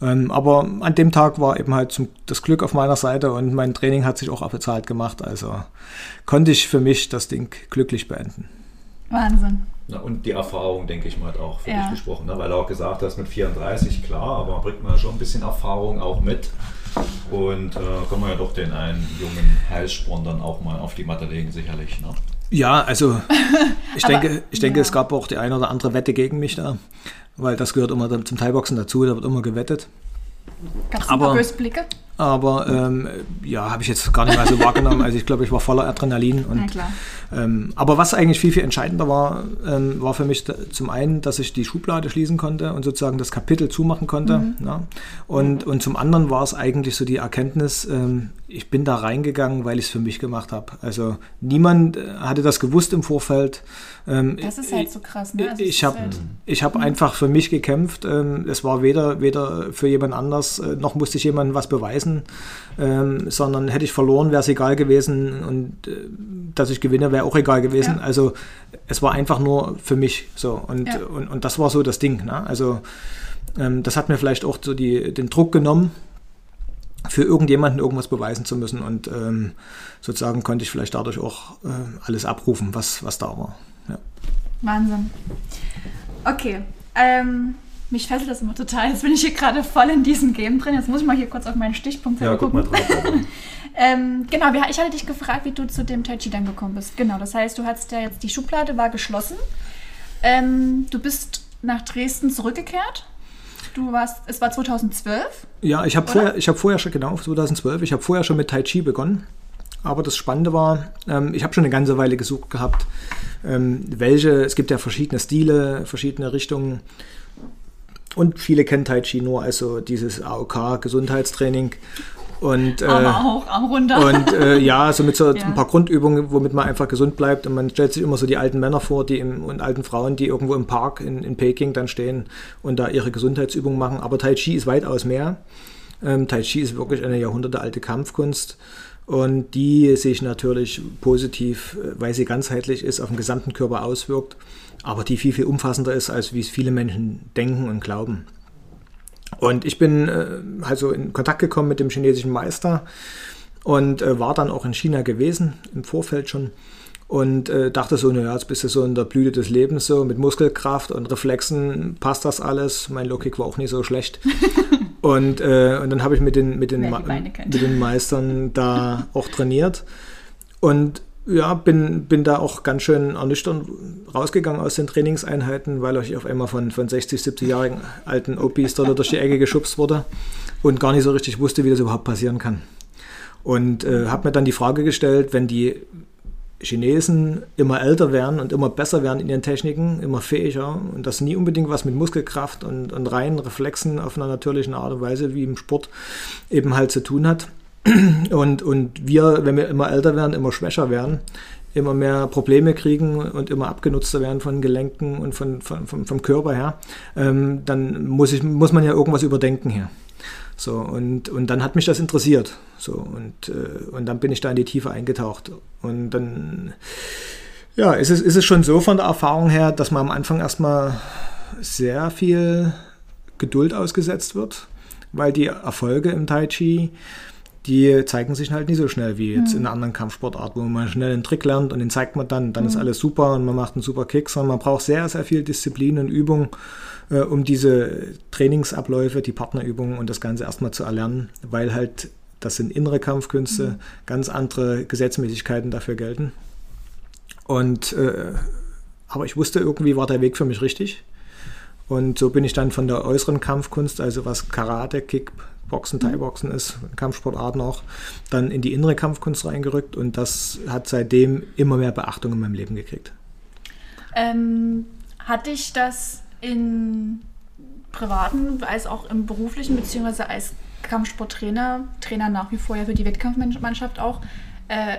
Ähm, aber an dem Tag war eben halt zum, das Glück auf meiner Seite und mein Training hat sich auch abbezahlt gemacht. Also konnte ich für mich das Ding glücklich beenden. Wahnsinn. Na, und die Erfahrung, denke ich mal, hat auch für Ja. dich gesprochen, ne? weil du auch gesagt hast, mit 34, klar, aber bringt man ja schon ein bisschen Erfahrung auch mit. Und äh, kann man ja doch den einen jungen Heilsporn dann auch mal auf die Matte legen, sicherlich. Ne? Ja, also [laughs] ich denke, ich denke ja. es gab auch die eine oder andere Wette gegen mich da, weil das gehört immer zum Teilboxen dazu, da wird immer gewettet. Gab es ein paar Aber- böse Blicke? Aber ähm, ja, habe ich jetzt gar nicht mehr so wahrgenommen. Also ich glaube, ich war voller Adrenalin. Na Und, klar. ähm, aber was eigentlich viel, viel entscheidender war, ähm, war für mich zum einen, dass ich die Schublade schließen konnte und sozusagen das Kapitel zumachen konnte. Ja. Und, und zum anderen war es eigentlich so die Erkenntnis, ähm, ich bin da reingegangen, weil ich es für mich gemacht habe. Also niemand äh, hatte das gewusst im Vorfeld. Ähm, Das ist halt so krass, ne? Also ich habe halt- ich hab einfach für mich gekämpft. Ähm, es war weder, weder für jemand anders, äh, noch musste ich jemandem was beweisen, ähm, sondern hätte ich verloren, wäre es egal gewesen und äh, dass ich gewinne, wäre auch egal gewesen. Ja. Also es war einfach nur für mich so und, Ja. und, und das war so das Ding. Ne? Also ähm, das hat mir vielleicht auch so die, den Druck genommen, für irgendjemanden irgendwas beweisen zu müssen und ähm, sozusagen konnte ich vielleicht dadurch auch äh, alles abrufen, was, was da war. Ja. Wahnsinn. Okay. Ähm, mich fesselt das immer total. Jetzt bin ich hier gerade voll in diesem Game drin. Jetzt muss ich mal hier kurz auf meinen Stichpunkt Ja, guck mal drauf. [laughs] Ähm, genau, ich hatte dich gefragt, wie du zu dem Tai Chi dann gekommen bist. Genau, das heißt, du hattest ja jetzt die Schublade war geschlossen. Ähm, du bist nach Dresden zurückgekehrt. Du warst, es war 2012. Ja, ich habe vorher, ich habe vorher schon, genau, 2012, ich habe vorher schon mit Tai Chi begonnen. Aber das Spannende war, ähm, ich habe schon eine ganze Weile gesucht gehabt, ähm, welche, es gibt ja verschiedene Stile, verschiedene Richtungen. Und viele kennen Tai Chi nur als so dieses AOK-Gesundheitstraining. Und, äh, hoch, Arm runter. Und äh, ja, so mit so [laughs] Ja. ein paar Grundübungen, womit man einfach gesund bleibt. Und man stellt sich immer so die alten Männer vor, die im, und alten Frauen, die irgendwo im Park in, in Peking dann stehen und da ihre Gesundheitsübungen machen. Aber Tai Chi ist weitaus mehr. Ähm, tai Chi ist wirklich eine jahrhundertealte Kampfkunst. Und die sich natürlich positiv, äh, weil sie ganzheitlich ist, auf den gesamten Körper auswirkt, aber die viel, viel umfassender ist, als wie es viele Menschen denken und glauben. Und ich bin äh, also in Kontakt gekommen mit dem chinesischen Meister und äh, war dann auch in China gewesen, im Vorfeld schon. Und äh, dachte so, naja, jetzt bist du so in der Blüte des Lebens, so mit Muskelkraft und Reflexen passt das alles. Mein Low-Kick war auch nicht so schlecht. [laughs] und, äh, und dann habe ich mit den, mit, den, mit den Meistern [laughs] da auch trainiert. Und ja, bin, bin da auch ganz schön ernüchternd rausgegangen aus den Trainingseinheiten, weil ich auf einmal von, von 60, 70-jährigen alten Opis dort durch die Ecke geschubst wurde und gar nicht so richtig wusste, wie das überhaupt passieren kann. Und äh, habe mir dann die Frage gestellt, wenn die Chinesen immer älter werden und immer besser werden in ihren Techniken, immer fähiger und das nie unbedingt was mit Muskelkraft und, und reinen Reflexen auf einer natürlichen Art und Weise wie im Sport eben halt zu tun hat. Und, und wir, wenn wir immer älter werden, immer schwächer werden, immer mehr Probleme kriegen und immer abgenutzter werden von Gelenken und von, von, vom, vom Körper her, ähm, dann muss, ich, muss man ja irgendwas überdenken hier. So, und, und dann hat mich das interessiert. So, und, äh, und dann bin ich da in die Tiefe eingetaucht. Und dann, ja, ist es, ist es schon so von der Erfahrung her, dass man am Anfang erstmal sehr viel Geduld ausgesetzt wird, weil die Erfolge im Tai Chi, die zeigen sich halt nicht so schnell wie jetzt in einer anderen Kampfsportart, wo man schnell einen Trick lernt und den zeigt man dann, dann ist alles super und man macht einen super Kick, sondern man braucht sehr, sehr viel Disziplin und Übung, äh, um diese Trainingsabläufe, die Partnerübungen und das Ganze erstmal zu erlernen, weil halt das sind innere Kampfkünste, ganz andere Gesetzmäßigkeiten dafür gelten. Und äh, aber ich wusste irgendwie war der Weg für mich richtig. Und so bin ich dann von der äußeren Kampfkunst, also was Karate, Kick, Boxen, Thai-Boxen ist, Kampfsportarten auch, dann in die innere Kampfkunst reingerückt und das hat seitdem immer mehr Beachtung in meinem Leben gekriegt. Ähm, hat dich das in privaten als auch im beruflichen, beziehungsweise als Kampfsporttrainer, Trainer nach wie vor ja für die Wettkampfmannschaft auch, äh,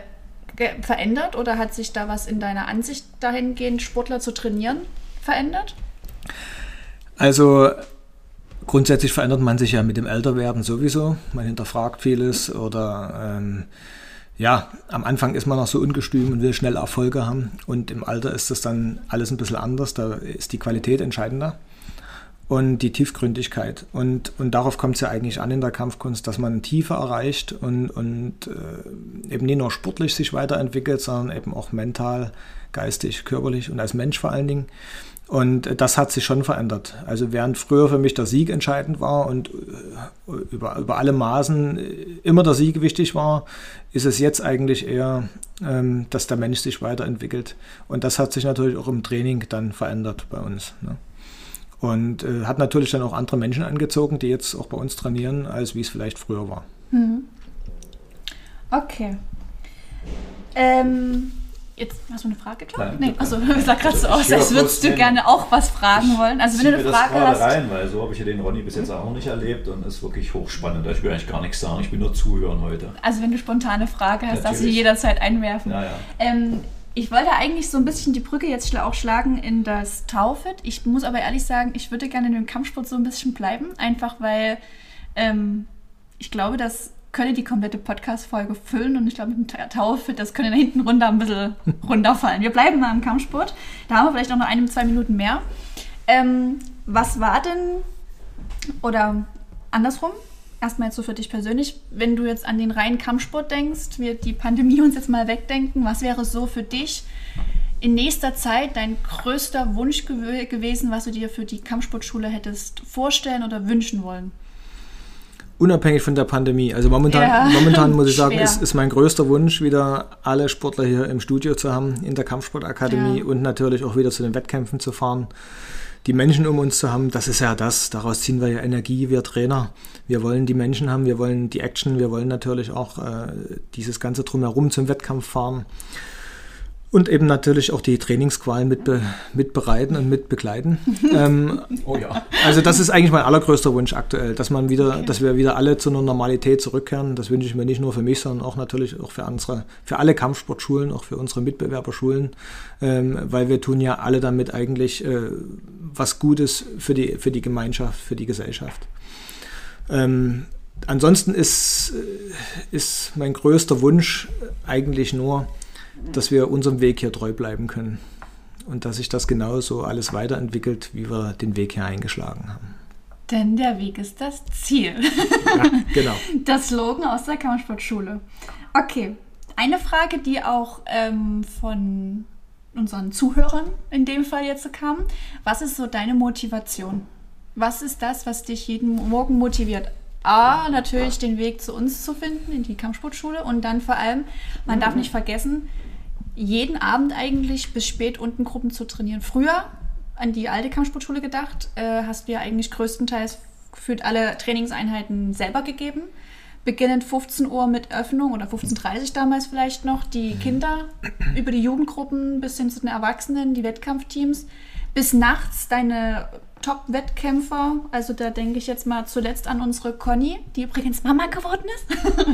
verändert oder hat sich da was in deiner Ansicht dahingehend, Sportler zu trainieren, verändert? Also grundsätzlich verändert man sich ja mit dem Älterwerden sowieso. Man hinterfragt vieles oder ähm, ja, am Anfang ist man noch so ungestüm und will schnell Erfolge haben. Und im Alter ist das dann alles ein bisschen anders. Da ist die Qualität entscheidender und die Tiefgründigkeit. Und, und darauf kommt es ja eigentlich an in der Kampfkunst, dass man Tiefe erreicht und, und äh, eben nicht nur sportlich sich weiterentwickelt, sondern eben auch mental, geistig, körperlich und als Mensch vor allen Dingen. Und das hat sich schon verändert. Also während früher für mich der Sieg entscheidend war und äh, über, über alle Maßen äh, immer der Sieg wichtig war, ist es jetzt eigentlich eher, ähm, dass der Mensch sich weiterentwickelt. Und das hat sich natürlich auch im Training dann verändert bei uns. Ne? Und äh, hat natürlich dann auch andere Menschen angezogen, die jetzt auch bei uns trainieren, als wie es vielleicht früher war. Okay. Ähm, jetzt hast du eine Frage, klar? Nein, Nee, also [laughs] sah gerade so aus, als würdest du gerne auch was fragen wollen. Also wenn du eine das Frage gerade hast. rein, weil so habe ich ja den Ronny bis jetzt auch noch nicht erlebt und ist wirklich hochspannend. Ich will eigentlich gar nichts sagen, ich will nur zuhören heute. Also wenn du spontane Frage hast, darfst du Natürlich. jederzeit einwerfen. Ja, ja. Ähm, ich wollte eigentlich so ein bisschen die Brücke jetzt auch schlagen in das Taufit. Ich muss aber ehrlich sagen, ich würde gerne in dem Kampfsport so ein bisschen bleiben, einfach weil ähm, ich glaube, das könnte die komplette Podcast-Folge füllen und ich glaube, mit dem Ta- Taufit, das könnte da hinten runter ein bisschen [laughs] runterfallen. Wir bleiben mal im Kampfsport. Da haben wir vielleicht auch noch eine, zwei Minuten mehr. Ähm, was war denn, oder andersrum, erstmal jetzt so für dich persönlich, wenn du jetzt an den reinen Kampfsport denkst, wir die Pandemie uns jetzt mal wegdenken, was wäre so für dich in nächster Zeit dein größter Wunsch gew gewesen, was du dir für die Kampfsportschule hättest vorstellen oder wünschen wollen? Unabhängig von der Pandemie. Also momentan, Ja, [laughs] momentan muss ich sagen, schwer. ist, ist mein größter Wunsch, wieder alle Sportler hier im Studio zu haben, in der Kampfsportakademie Ja. und natürlich auch wieder zu den Wettkämpfen zu fahren. Die Menschen um uns zu haben, das ist ja das. Daraus ziehen wir ja Energie, wir Trainer. Wir wollen die Menschen haben, wir wollen die Action, wir wollen natürlich auch äh, dieses ganze Drumherum zum Wettkampf fahren. Und eben natürlich auch die Trainingsqualen mitbe mitbereiten und mitbegleiten. [laughs] ähm, oh ja. Also das ist eigentlich mein allergrößter Wunsch aktuell, dass man wieder, okay. dass wir wieder alle zu einer Normalität zurückkehren. Das wünsche ich mir nicht nur für mich, sondern auch natürlich auch für unsere, für alle Kampfsportschulen, auch für unsere Mitbewerberschulen, ähm, weil wir tun ja alle damit eigentlich äh, was Gutes für die, für die Gemeinschaft, für die Gesellschaft. Ähm, ansonsten ist, äh, ist mein größter Wunsch eigentlich nur, dass wir unserem Weg hier treu bleiben können und dass sich das genauso alles weiterentwickelt, wie wir den Weg hier eingeschlagen haben. Denn der Weg ist das Ziel. Ja, genau. [laughs] Das Slogan aus der Kampfsportschule. Okay, eine Frage, die auch ähm, von unseren Zuhörern in dem Fall jetzt kam. Was ist so deine Motivation? Was ist das, was dich jeden Morgen motiviert? A, natürlich den Weg zu uns zu finden, in die Kampfsportschule. Und dann vor allem, man darf nicht vergessen, jeden Abend eigentlich bis spät unten Gruppen zu trainieren. Früher, an die alte Kampfsportschule gedacht, äh, hast du ja eigentlich größtenteils gefühlt alle Trainingseinheiten selber gegeben. Beginnend 15 Uhr mit Öffnung oder 15.30 Uhr damals vielleicht noch, die mhm. Kinder über die Jugendgruppen bis hin zu den Erwachsenen, die Wettkampfteams, bis nachts deine Top-Wettkämpfer. Also da denke ich jetzt mal zuletzt an unsere Conny, die übrigens Mama geworden ist.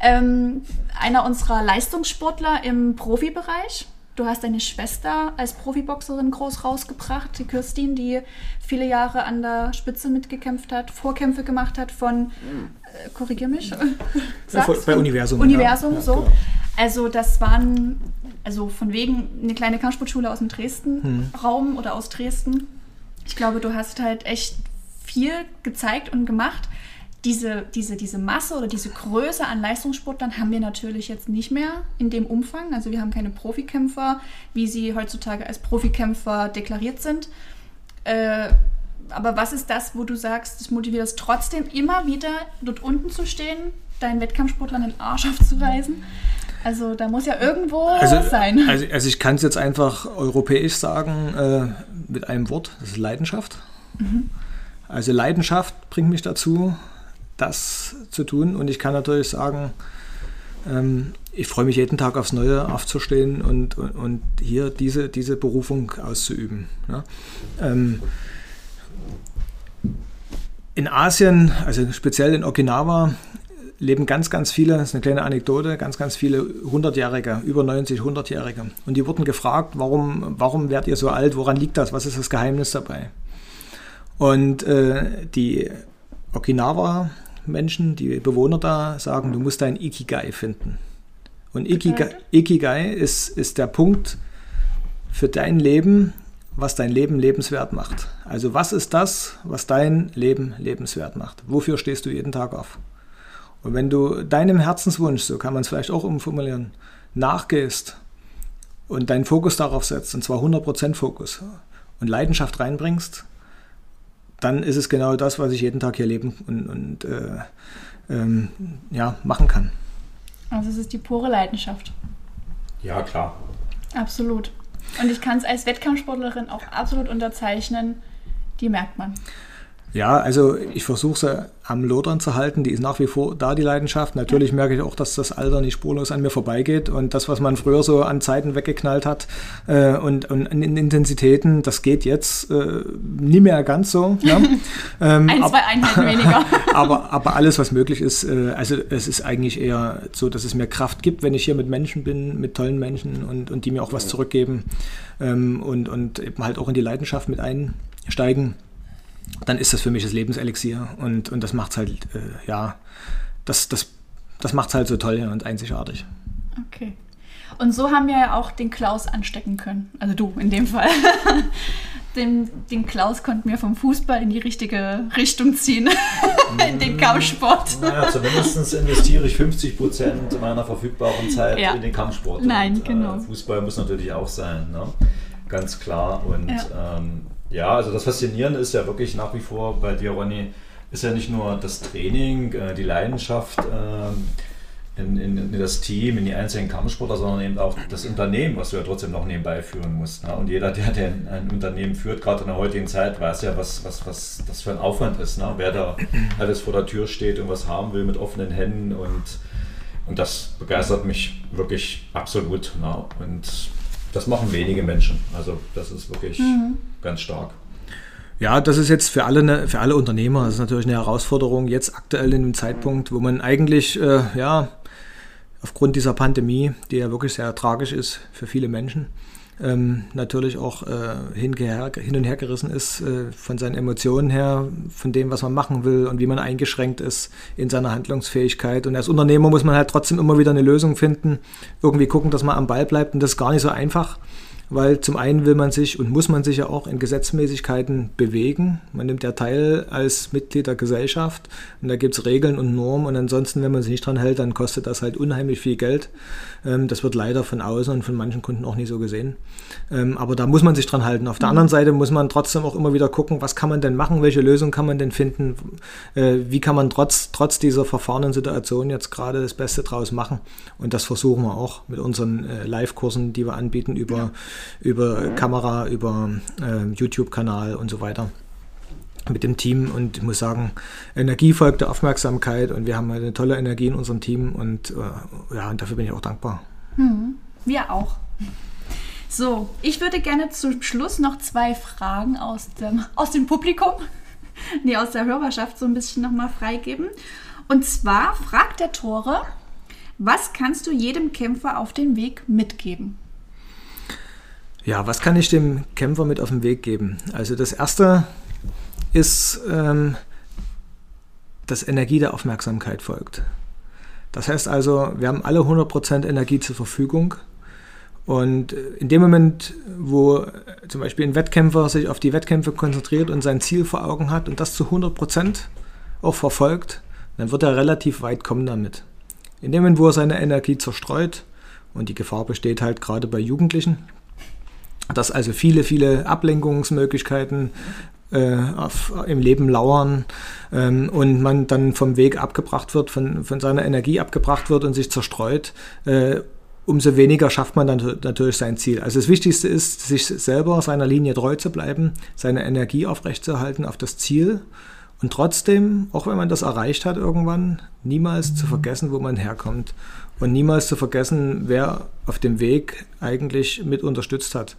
ähm, einer unserer Leistungssportler im Profibereich. Du hast deine Schwester als Profiboxerin groß rausgebracht, die Kirstin, die viele Jahre an der Spitze mitgekämpft hat, Vorkämpfe gemacht hat von, äh, korrigier mich, ja, bei Universum. Universum, ja. so. Genau. Also das waren, also von wegen eine kleine Kampfsportschule aus dem Dresden-Raum hm. oder aus Dresden ich glaube, du hast halt echt viel gezeigt und gemacht. Diese, diese, diese Masse oder diese Größe an Leistungssportlern haben wir natürlich jetzt nicht mehr in dem Umfang. Also wir haben keine Profikämpfer, wie sie heutzutage als Profikämpfer deklariert sind. Äh, aber was ist das, wo du sagst, das motiviert es trotzdem immer wieder dort unten zu stehen, deinen Wettkampfsportlern den Arsch aufzureißen? Also da muss ja irgendwo also, sein. Also, also ich kann es jetzt einfach europäisch sagen äh, mit einem Wort, das ist Leidenschaft. Mhm. Also Leidenschaft bringt mich dazu, das zu tun. Und ich kann natürlich sagen, ähm, ich freue mich jeden Tag aufs Neue aufzustehen und, und, und hier diese, diese Berufung auszuüben. Ja? Ähm, in Asien, also speziell in Okinawa, leben ganz, ganz viele, das ist eine kleine Anekdote, ganz, ganz viele 100-Jährige, über 90, 100-Jährige. Und die wurden gefragt, warum, warum werdet ihr so alt, woran liegt das, was ist das Geheimnis dabei? Und äh, die Okinawa-Menschen, die Bewohner da, sagen, du musst dein Ikigai finden. Und Ikigai, Ikigai ist, ist der Punkt für dein Leben, was dein Leben lebenswert macht. Also was ist das, was dein Leben lebenswert macht? Wofür stehst du jeden Tag auf? Und wenn du deinem Herzenswunsch, so kann man es vielleicht auch umformulieren, nachgehst und deinen Fokus darauf setzt, und zwar 100% Fokus und Leidenschaft reinbringst, dann ist es genau das, was ich jeden Tag hier leben und, und äh, ähm, ja, machen kann. Also es ist die pure Leidenschaft. Ja, klar. Absolut. Und ich kann es als Wettkampfsportlerin auch absolut unterzeichnen, die merkt man. Ja, also ich versuche sie am Lodern zu halten. Die ist nach wie vor da, die Leidenschaft. Natürlich merke ich auch, dass das Alter nicht spurlos an mir vorbeigeht. Und das, was man früher so an Zeiten weggeknallt hat äh, und, und in Intensitäten, das geht jetzt äh, nie mehr ganz so. Ja? [laughs] ähm, Ein, zwei Einheiten weniger. [laughs] aber, aber alles, was möglich ist, äh, also es ist eigentlich eher so, dass es mir Kraft gibt, wenn ich hier mit Menschen bin, mit tollen Menschen und, und die mir auch was zurückgeben ähm, und, und eben halt auch in die Leidenschaft mit einsteigen dann ist das für mich das Lebenselixier und, und das macht es halt, äh, ja, das, das, das macht es halt so toll und einzigartig. Okay. Und so haben wir ja auch den Klaus anstecken können. Also du in dem Fall. [laughs] den, den Klaus konnten wir vom Fußball in die richtige Richtung ziehen. [laughs] in den Kampfsport. Naja, zumindest investiere ich 50 Prozent meiner verfügbaren Zeit ja. in den Kampfsport. Nein, und, genau. Äh, Fußball muss natürlich auch sein. Ne? Ganz klar. Und ja. ähm, ja, also das Faszinierende ist ja wirklich nach wie vor bei dir, Ronny, ist ja nicht nur das Training, äh, die Leidenschaft ähm, in, in, in, das Team, in die einzelnen Kampfsportler, sondern eben auch das Unternehmen, was du ja trotzdem noch nebenbei führen musst. Ne? Und jeder, der, der ein Unternehmen führt, gerade in der heutigen Zeit, weiß ja, was, was, was das für ein Aufwand ist. Ne? Wer da alles vor der Tür steht und was haben will mit offenen Händen und, und das begeistert mich wirklich absolut. Ne? Und das machen wenige Menschen. Also das ist wirklich mhm. Ganz stark. Ja, das ist jetzt für alle, eine, für alle Unternehmer, das ist natürlich eine Herausforderung, jetzt aktuell in dem Zeitpunkt, wo man eigentlich, äh, ja, aufgrund dieser Pandemie, die ja wirklich sehr tragisch ist für viele Menschen, ähm, natürlich auch äh, hin, hin, und her gerissen ist äh, von seinen Emotionen her, von dem, was man machen will und wie man eingeschränkt ist in seiner Handlungsfähigkeit. Und als Unternehmer muss man halt trotzdem immer wieder eine Lösung finden, irgendwie gucken, dass man am Ball bleibt und das ist gar nicht so einfach weil zum einen will man sich und muss man sich ja auch in Gesetzmäßigkeiten bewegen. Man nimmt ja teil als Mitglied der Gesellschaft und da gibt es Regeln und Normen und ansonsten, wenn man sich nicht dran hält, dann kostet das halt unheimlich viel Geld. Ähm, das wird leider von außen und von manchen Kunden auch nicht so gesehen. Ähm, aber da muss man sich dran halten. Auf der mhm. anderen Seite muss man trotzdem auch immer wieder gucken, was kann man denn machen, welche Lösung kann man denn finden, äh, wie kann man trotz, trotz dieser verfahrenen Situation jetzt gerade das Beste draus machen. Und das versuchen wir auch mit unseren äh, Live-Kursen, die wir anbieten über, ja. Über Kamera, über äh, YouTube-Kanal und so weiter mit dem Team und ich muss sagen, Energie folgt der Aufmerksamkeit und wir haben eine tolle Energie in unserem Team und äh, ja, und dafür bin ich auch dankbar. Hm, wir auch. So, ich würde gerne zum Schluss noch zwei Fragen aus dem, aus dem Publikum, [laughs] nee, aus der Hörerschaft so ein bisschen nochmal freigeben. Und zwar fragt der Tore, was kannst du jedem Kämpfer auf dem Weg mitgeben? Ja, was kann ich dem Kämpfer mit auf den Weg geben? Also das Erste ist, ähm, dass Energie der Aufmerksamkeit folgt. Das heißt also, wir haben alle 100% Energie zur Verfügung und in dem Moment, wo zum Beispiel ein Wettkämpfer sich auf die Wettkämpfe konzentriert und sein Ziel vor Augen hat und das zu 100% auch verfolgt, dann wird er relativ weit kommen damit. In dem Moment, wo er seine Energie zerstreut, und die Gefahr besteht halt gerade bei Jugendlichen, dass also viele, viele Ablenkungsmöglichkeiten äh, auf, im Leben lauern ähm, und man dann vom Weg abgebracht wird, von, von seiner Energie abgebracht wird und sich zerstreut, äh, umso weniger schafft man dann natürlich sein Ziel. Also das Wichtigste ist, sich selber seiner Linie treu zu bleiben, seine Energie aufrechtzuerhalten auf das Ziel und trotzdem, auch wenn man das erreicht hat irgendwann, niemals zu vergessen, wo man herkommt und niemals zu vergessen, wer auf dem Weg eigentlich mit unterstützt hat.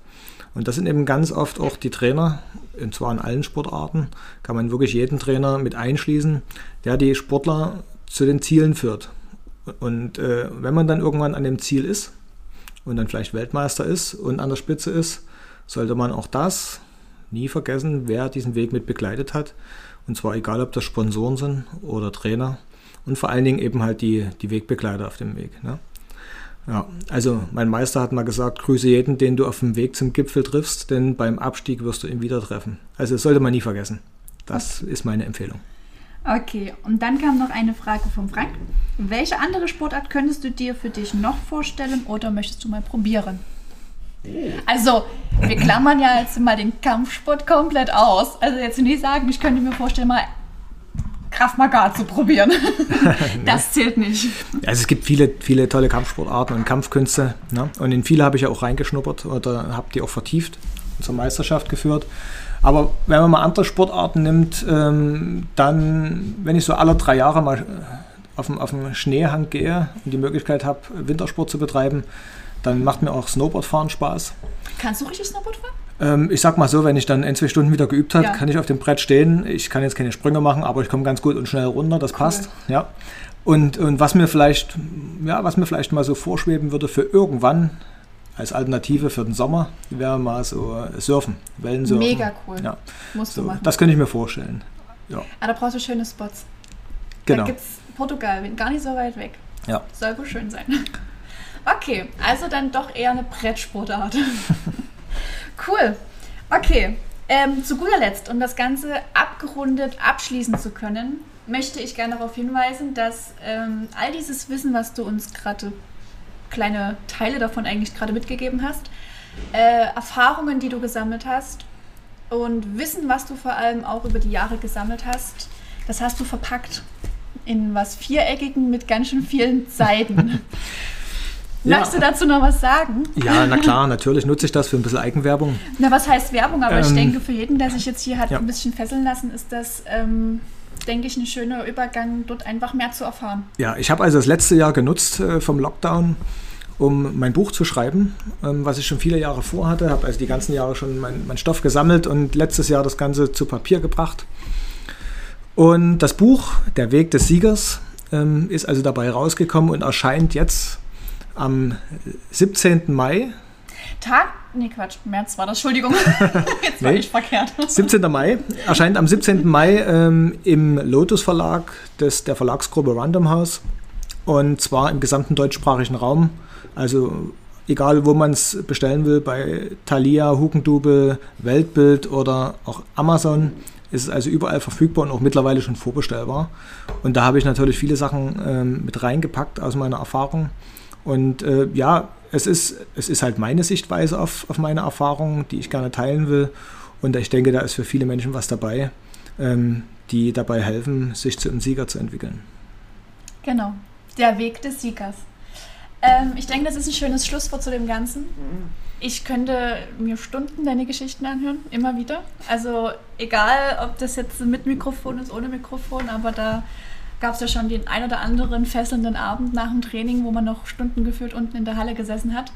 Und das sind eben ganz oft auch die Trainer, und zwar in allen Sportarten, kann man wirklich jeden Trainer mit einschließen, der die Sportler zu den Zielen führt. Und äh, wenn man dann irgendwann an dem Ziel ist und dann vielleicht Weltmeister ist und an der Spitze ist, sollte man auch das nie vergessen, wer diesen Weg mit begleitet hat. Und zwar egal, ob das Sponsoren sind oder Trainer und vor allen Dingen eben halt die, die Wegbegleiter auf dem Weg. Ne? Ja, also mein Meister hat mal gesagt, grüße jeden, den du auf dem Weg zum Gipfel triffst, denn beim Abstieg wirst du ihn wieder treffen. Also das sollte man nie vergessen. Das okay. ist meine Empfehlung. Okay, und dann kam noch eine Frage von Frank. Welche andere Sportart könntest du dir für dich noch vorstellen oder möchtest du mal probieren? Also, wir klammern ja jetzt mal den Kampfsport komplett aus. Also jetzt nicht sagen, ich könnte mir vorstellen, mal Kraft Maga zu probieren. [laughs] das zählt nicht. Also es gibt viele, viele tolle Kampfsportarten und Kampfkünste. Ne? Und in viele habe ich ja auch reingeschnuppert oder habe die auch vertieft und zur Meisterschaft geführt. Aber wenn man mal andere Sportarten nimmt, ähm, dann, wenn ich so alle drei Jahre mal äh, auf dem, auf dem Schneehang gehe und die Möglichkeit habe, Wintersport zu betreiben, dann macht mir auch Snowboardfahren Spaß. Kannst du richtig Snowboard fahren? Ähm, ich sag mal so, wenn ich dann ein, zwei Stunden wieder geübt habe, ja. kann ich auf dem Brett stehen. Ich kann jetzt keine Sprünge machen, aber ich komme ganz gut und schnell runter, das cool. passt. Ja. Und, und was mir vielleicht, ja, was mir vielleicht mal so vorschweben würde für irgendwann, als Alternative für den Sommer wäre mal so äh, Surfen, Wellensurfen. Mega cool. Ja. Musst so, du machen. Das könnte ich mir vorstellen. Ja. Aber ah, da brauchst du schöne Spots. Genau. Da gibt es Portugal, gar nicht so weit weg. Ja. Soll wohl schön sein. [laughs] Okay, also dann doch eher eine Brettsportart. [laughs] cool. Okay, ähm, zu guter Letzt, um das Ganze abgerundet abschließen zu können, möchte ich gerne darauf hinweisen, dass ähm, all dieses Wissen, was du uns gerade kleine Teile davon eigentlich gerade mitgegeben hast. Äh, Erfahrungen, die du gesammelt hast und Wissen, was du vor allem auch über die Jahre gesammelt hast, das hast du verpackt in was Viereckigen mit ganz schön vielen Seiten. [laughs] Ja. Möchtest du dazu noch was sagen? Ja, na klar, natürlich nutze ich das für ein bisschen Eigenwerbung. Na, was heißt Werbung? Aber ähm, ich denke, für jeden, der sich jetzt hier hat ja. ein bisschen fesseln lassen, ist das, ähm, denke ich, ein schöner Übergang, dort einfach mehr zu erfahren. Ja, ich habe also das letzte Jahr genutzt äh, vom Lockdown um mein Buch zu schreiben, ähm, was ich schon viele Jahre vorhatte. Habe also die ganzen Jahre schon meinen mein Stoff gesammelt und letztes Jahr das Ganze zu Papier gebracht. Und das Buch, Der Weg des Siegers, ähm, ist also dabei rausgekommen und erscheint jetzt am 17. Mai. Tag, nee Quatsch, März war das, Entschuldigung. [laughs] Jetzt war Nee. ich verkehrt. 17. Mai, erscheint am 17. Mai ähm, im Lotus Verlag des, der Verlagsgruppe Random House und zwar im gesamten deutschsprachigen Raum. Also egal, wo man es bestellen will, bei Thalia, Hugendubel, Weltbild oder auch Amazon ist es also überall verfügbar und auch mittlerweile schon vorbestellbar. Und da habe ich natürlich viele Sachen ähm, mit reingepackt aus meiner Erfahrung. Und äh, ja, es ist, es ist halt meine Sichtweise auf, auf meine Erfahrungen, die ich gerne teilen will. Und ich denke, da ist für viele Menschen was dabei, ähm, die dabei helfen, sich zu einem Sieger zu entwickeln. Genau, der Weg des Siegers. Ähm, ich denke, das ist ein schönes Schlusswort zu dem Ganzen. Ich könnte mir Stunden deine Geschichten anhören, immer wieder. Also egal, ob das jetzt mit Mikrofon ist, ohne Mikrofon, aber da gab es ja schon den ein oder anderen fesselnden Abend nach dem Training, wo man noch Stunden gefühlt unten in der Halle gesessen hat.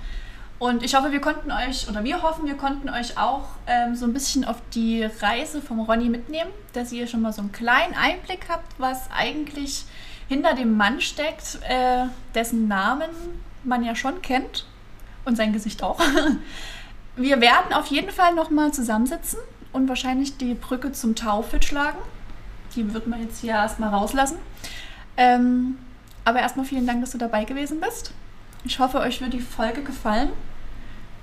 Und ich hoffe, wir konnten euch, oder wir hoffen, wir konnten euch auch ähm, so ein bisschen auf die Reise vom Ronny mitnehmen, dass ihr schon mal so einen kleinen Einblick habt, was eigentlich hinter dem Mann steckt, äh, dessen Namen man ja schon kennt und sein Gesicht auch. [laughs] Wir werden auf jeden Fall nochmal zusammensitzen und wahrscheinlich die Brücke zum Taufit schlagen. Die wird man jetzt hier erstmal rauslassen. Ähm, aber erstmal vielen Dank, dass du dabei gewesen bist. Ich hoffe, euch wird die Folge gefallen.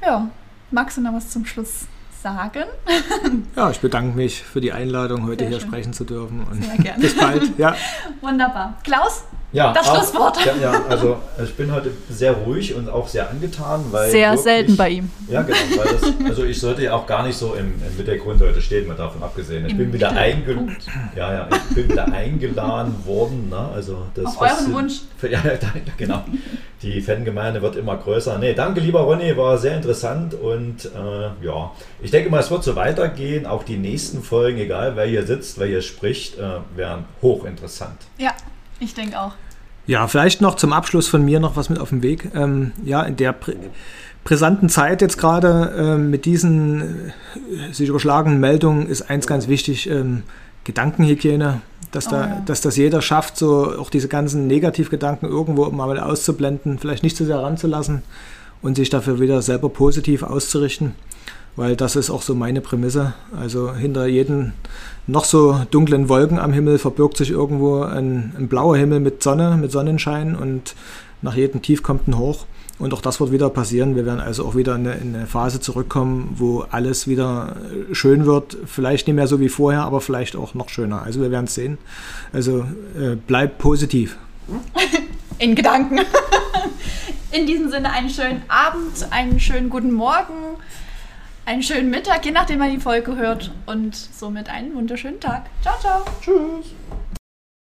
Ja, magst du noch was zum Schluss sagen? [laughs] Ja, ich bedanke mich für die Einladung, heute Sehr hier schön. sprechen zu dürfen. Und Sehr gerne. [laughs] bis bald. Ja. Wunderbar. Klaus, Ja, Das auch- Schlusswort. Ja, ja, also ich bin heute sehr ruhig und auch sehr angetan, weil. sehr wirklich- selten bei ihm. Ja, genau. Weil das, also ich sollte ja auch gar nicht so im, im Mittelgrund heute stehen, mal davon abgesehen. Ich Im bin wieder, einge Mittelpunkt. ja, ja, ich bin wieder eingeladen worden. Ne? Also das, Auf euren sind- Wunsch. [laughs] Ja, ja, genau. Die Fangemeinde wird immer größer. Nee, danke lieber Ronny, war sehr interessant und äh, ja, ich denke mal, es wird so weitergehen. Auch die nächsten Folgen, egal wer hier sitzt, wer hier spricht, äh, wären hochinteressant. Ja, ich denke auch. Ja, vielleicht noch zum Abschluss von mir noch was mit auf dem Weg. Ähm, ja, in der prä brisanten Zeit jetzt gerade ähm, mit diesen äh, sich überschlagenen Meldungen ist eins ganz wichtig, ähm, Gedankenhygiene, dass, Oh da, ja. dass das jeder schafft, so auch diese ganzen Negativgedanken irgendwo mal auszublenden, vielleicht nicht zu sehr ranzulassen und sich dafür wieder selber positiv auszurichten, weil das ist auch so meine Prämisse. Also hinter jedem noch so dunklen Wolken am Himmel verbirgt sich irgendwo ein, ein blauer Himmel mit Sonne, mit Sonnenschein und nach jedem Tief kommt ein Hoch. Und auch das wird wieder passieren. Wir werden also auch wieder in eine, in eine Phase zurückkommen, wo alles wieder schön wird. Vielleicht nicht mehr so wie vorher, aber vielleicht auch noch schöner. Also wir werden es sehen. Also äh, bleibt positiv. [laughs] In Gedanken. [laughs] In diesem Sinne einen schönen Abend, einen schönen guten Morgen, einen schönen Mittag, je nachdem, wann die Folge hört. Und somit einen wunderschönen Tag. Ciao, ciao. Tschüss.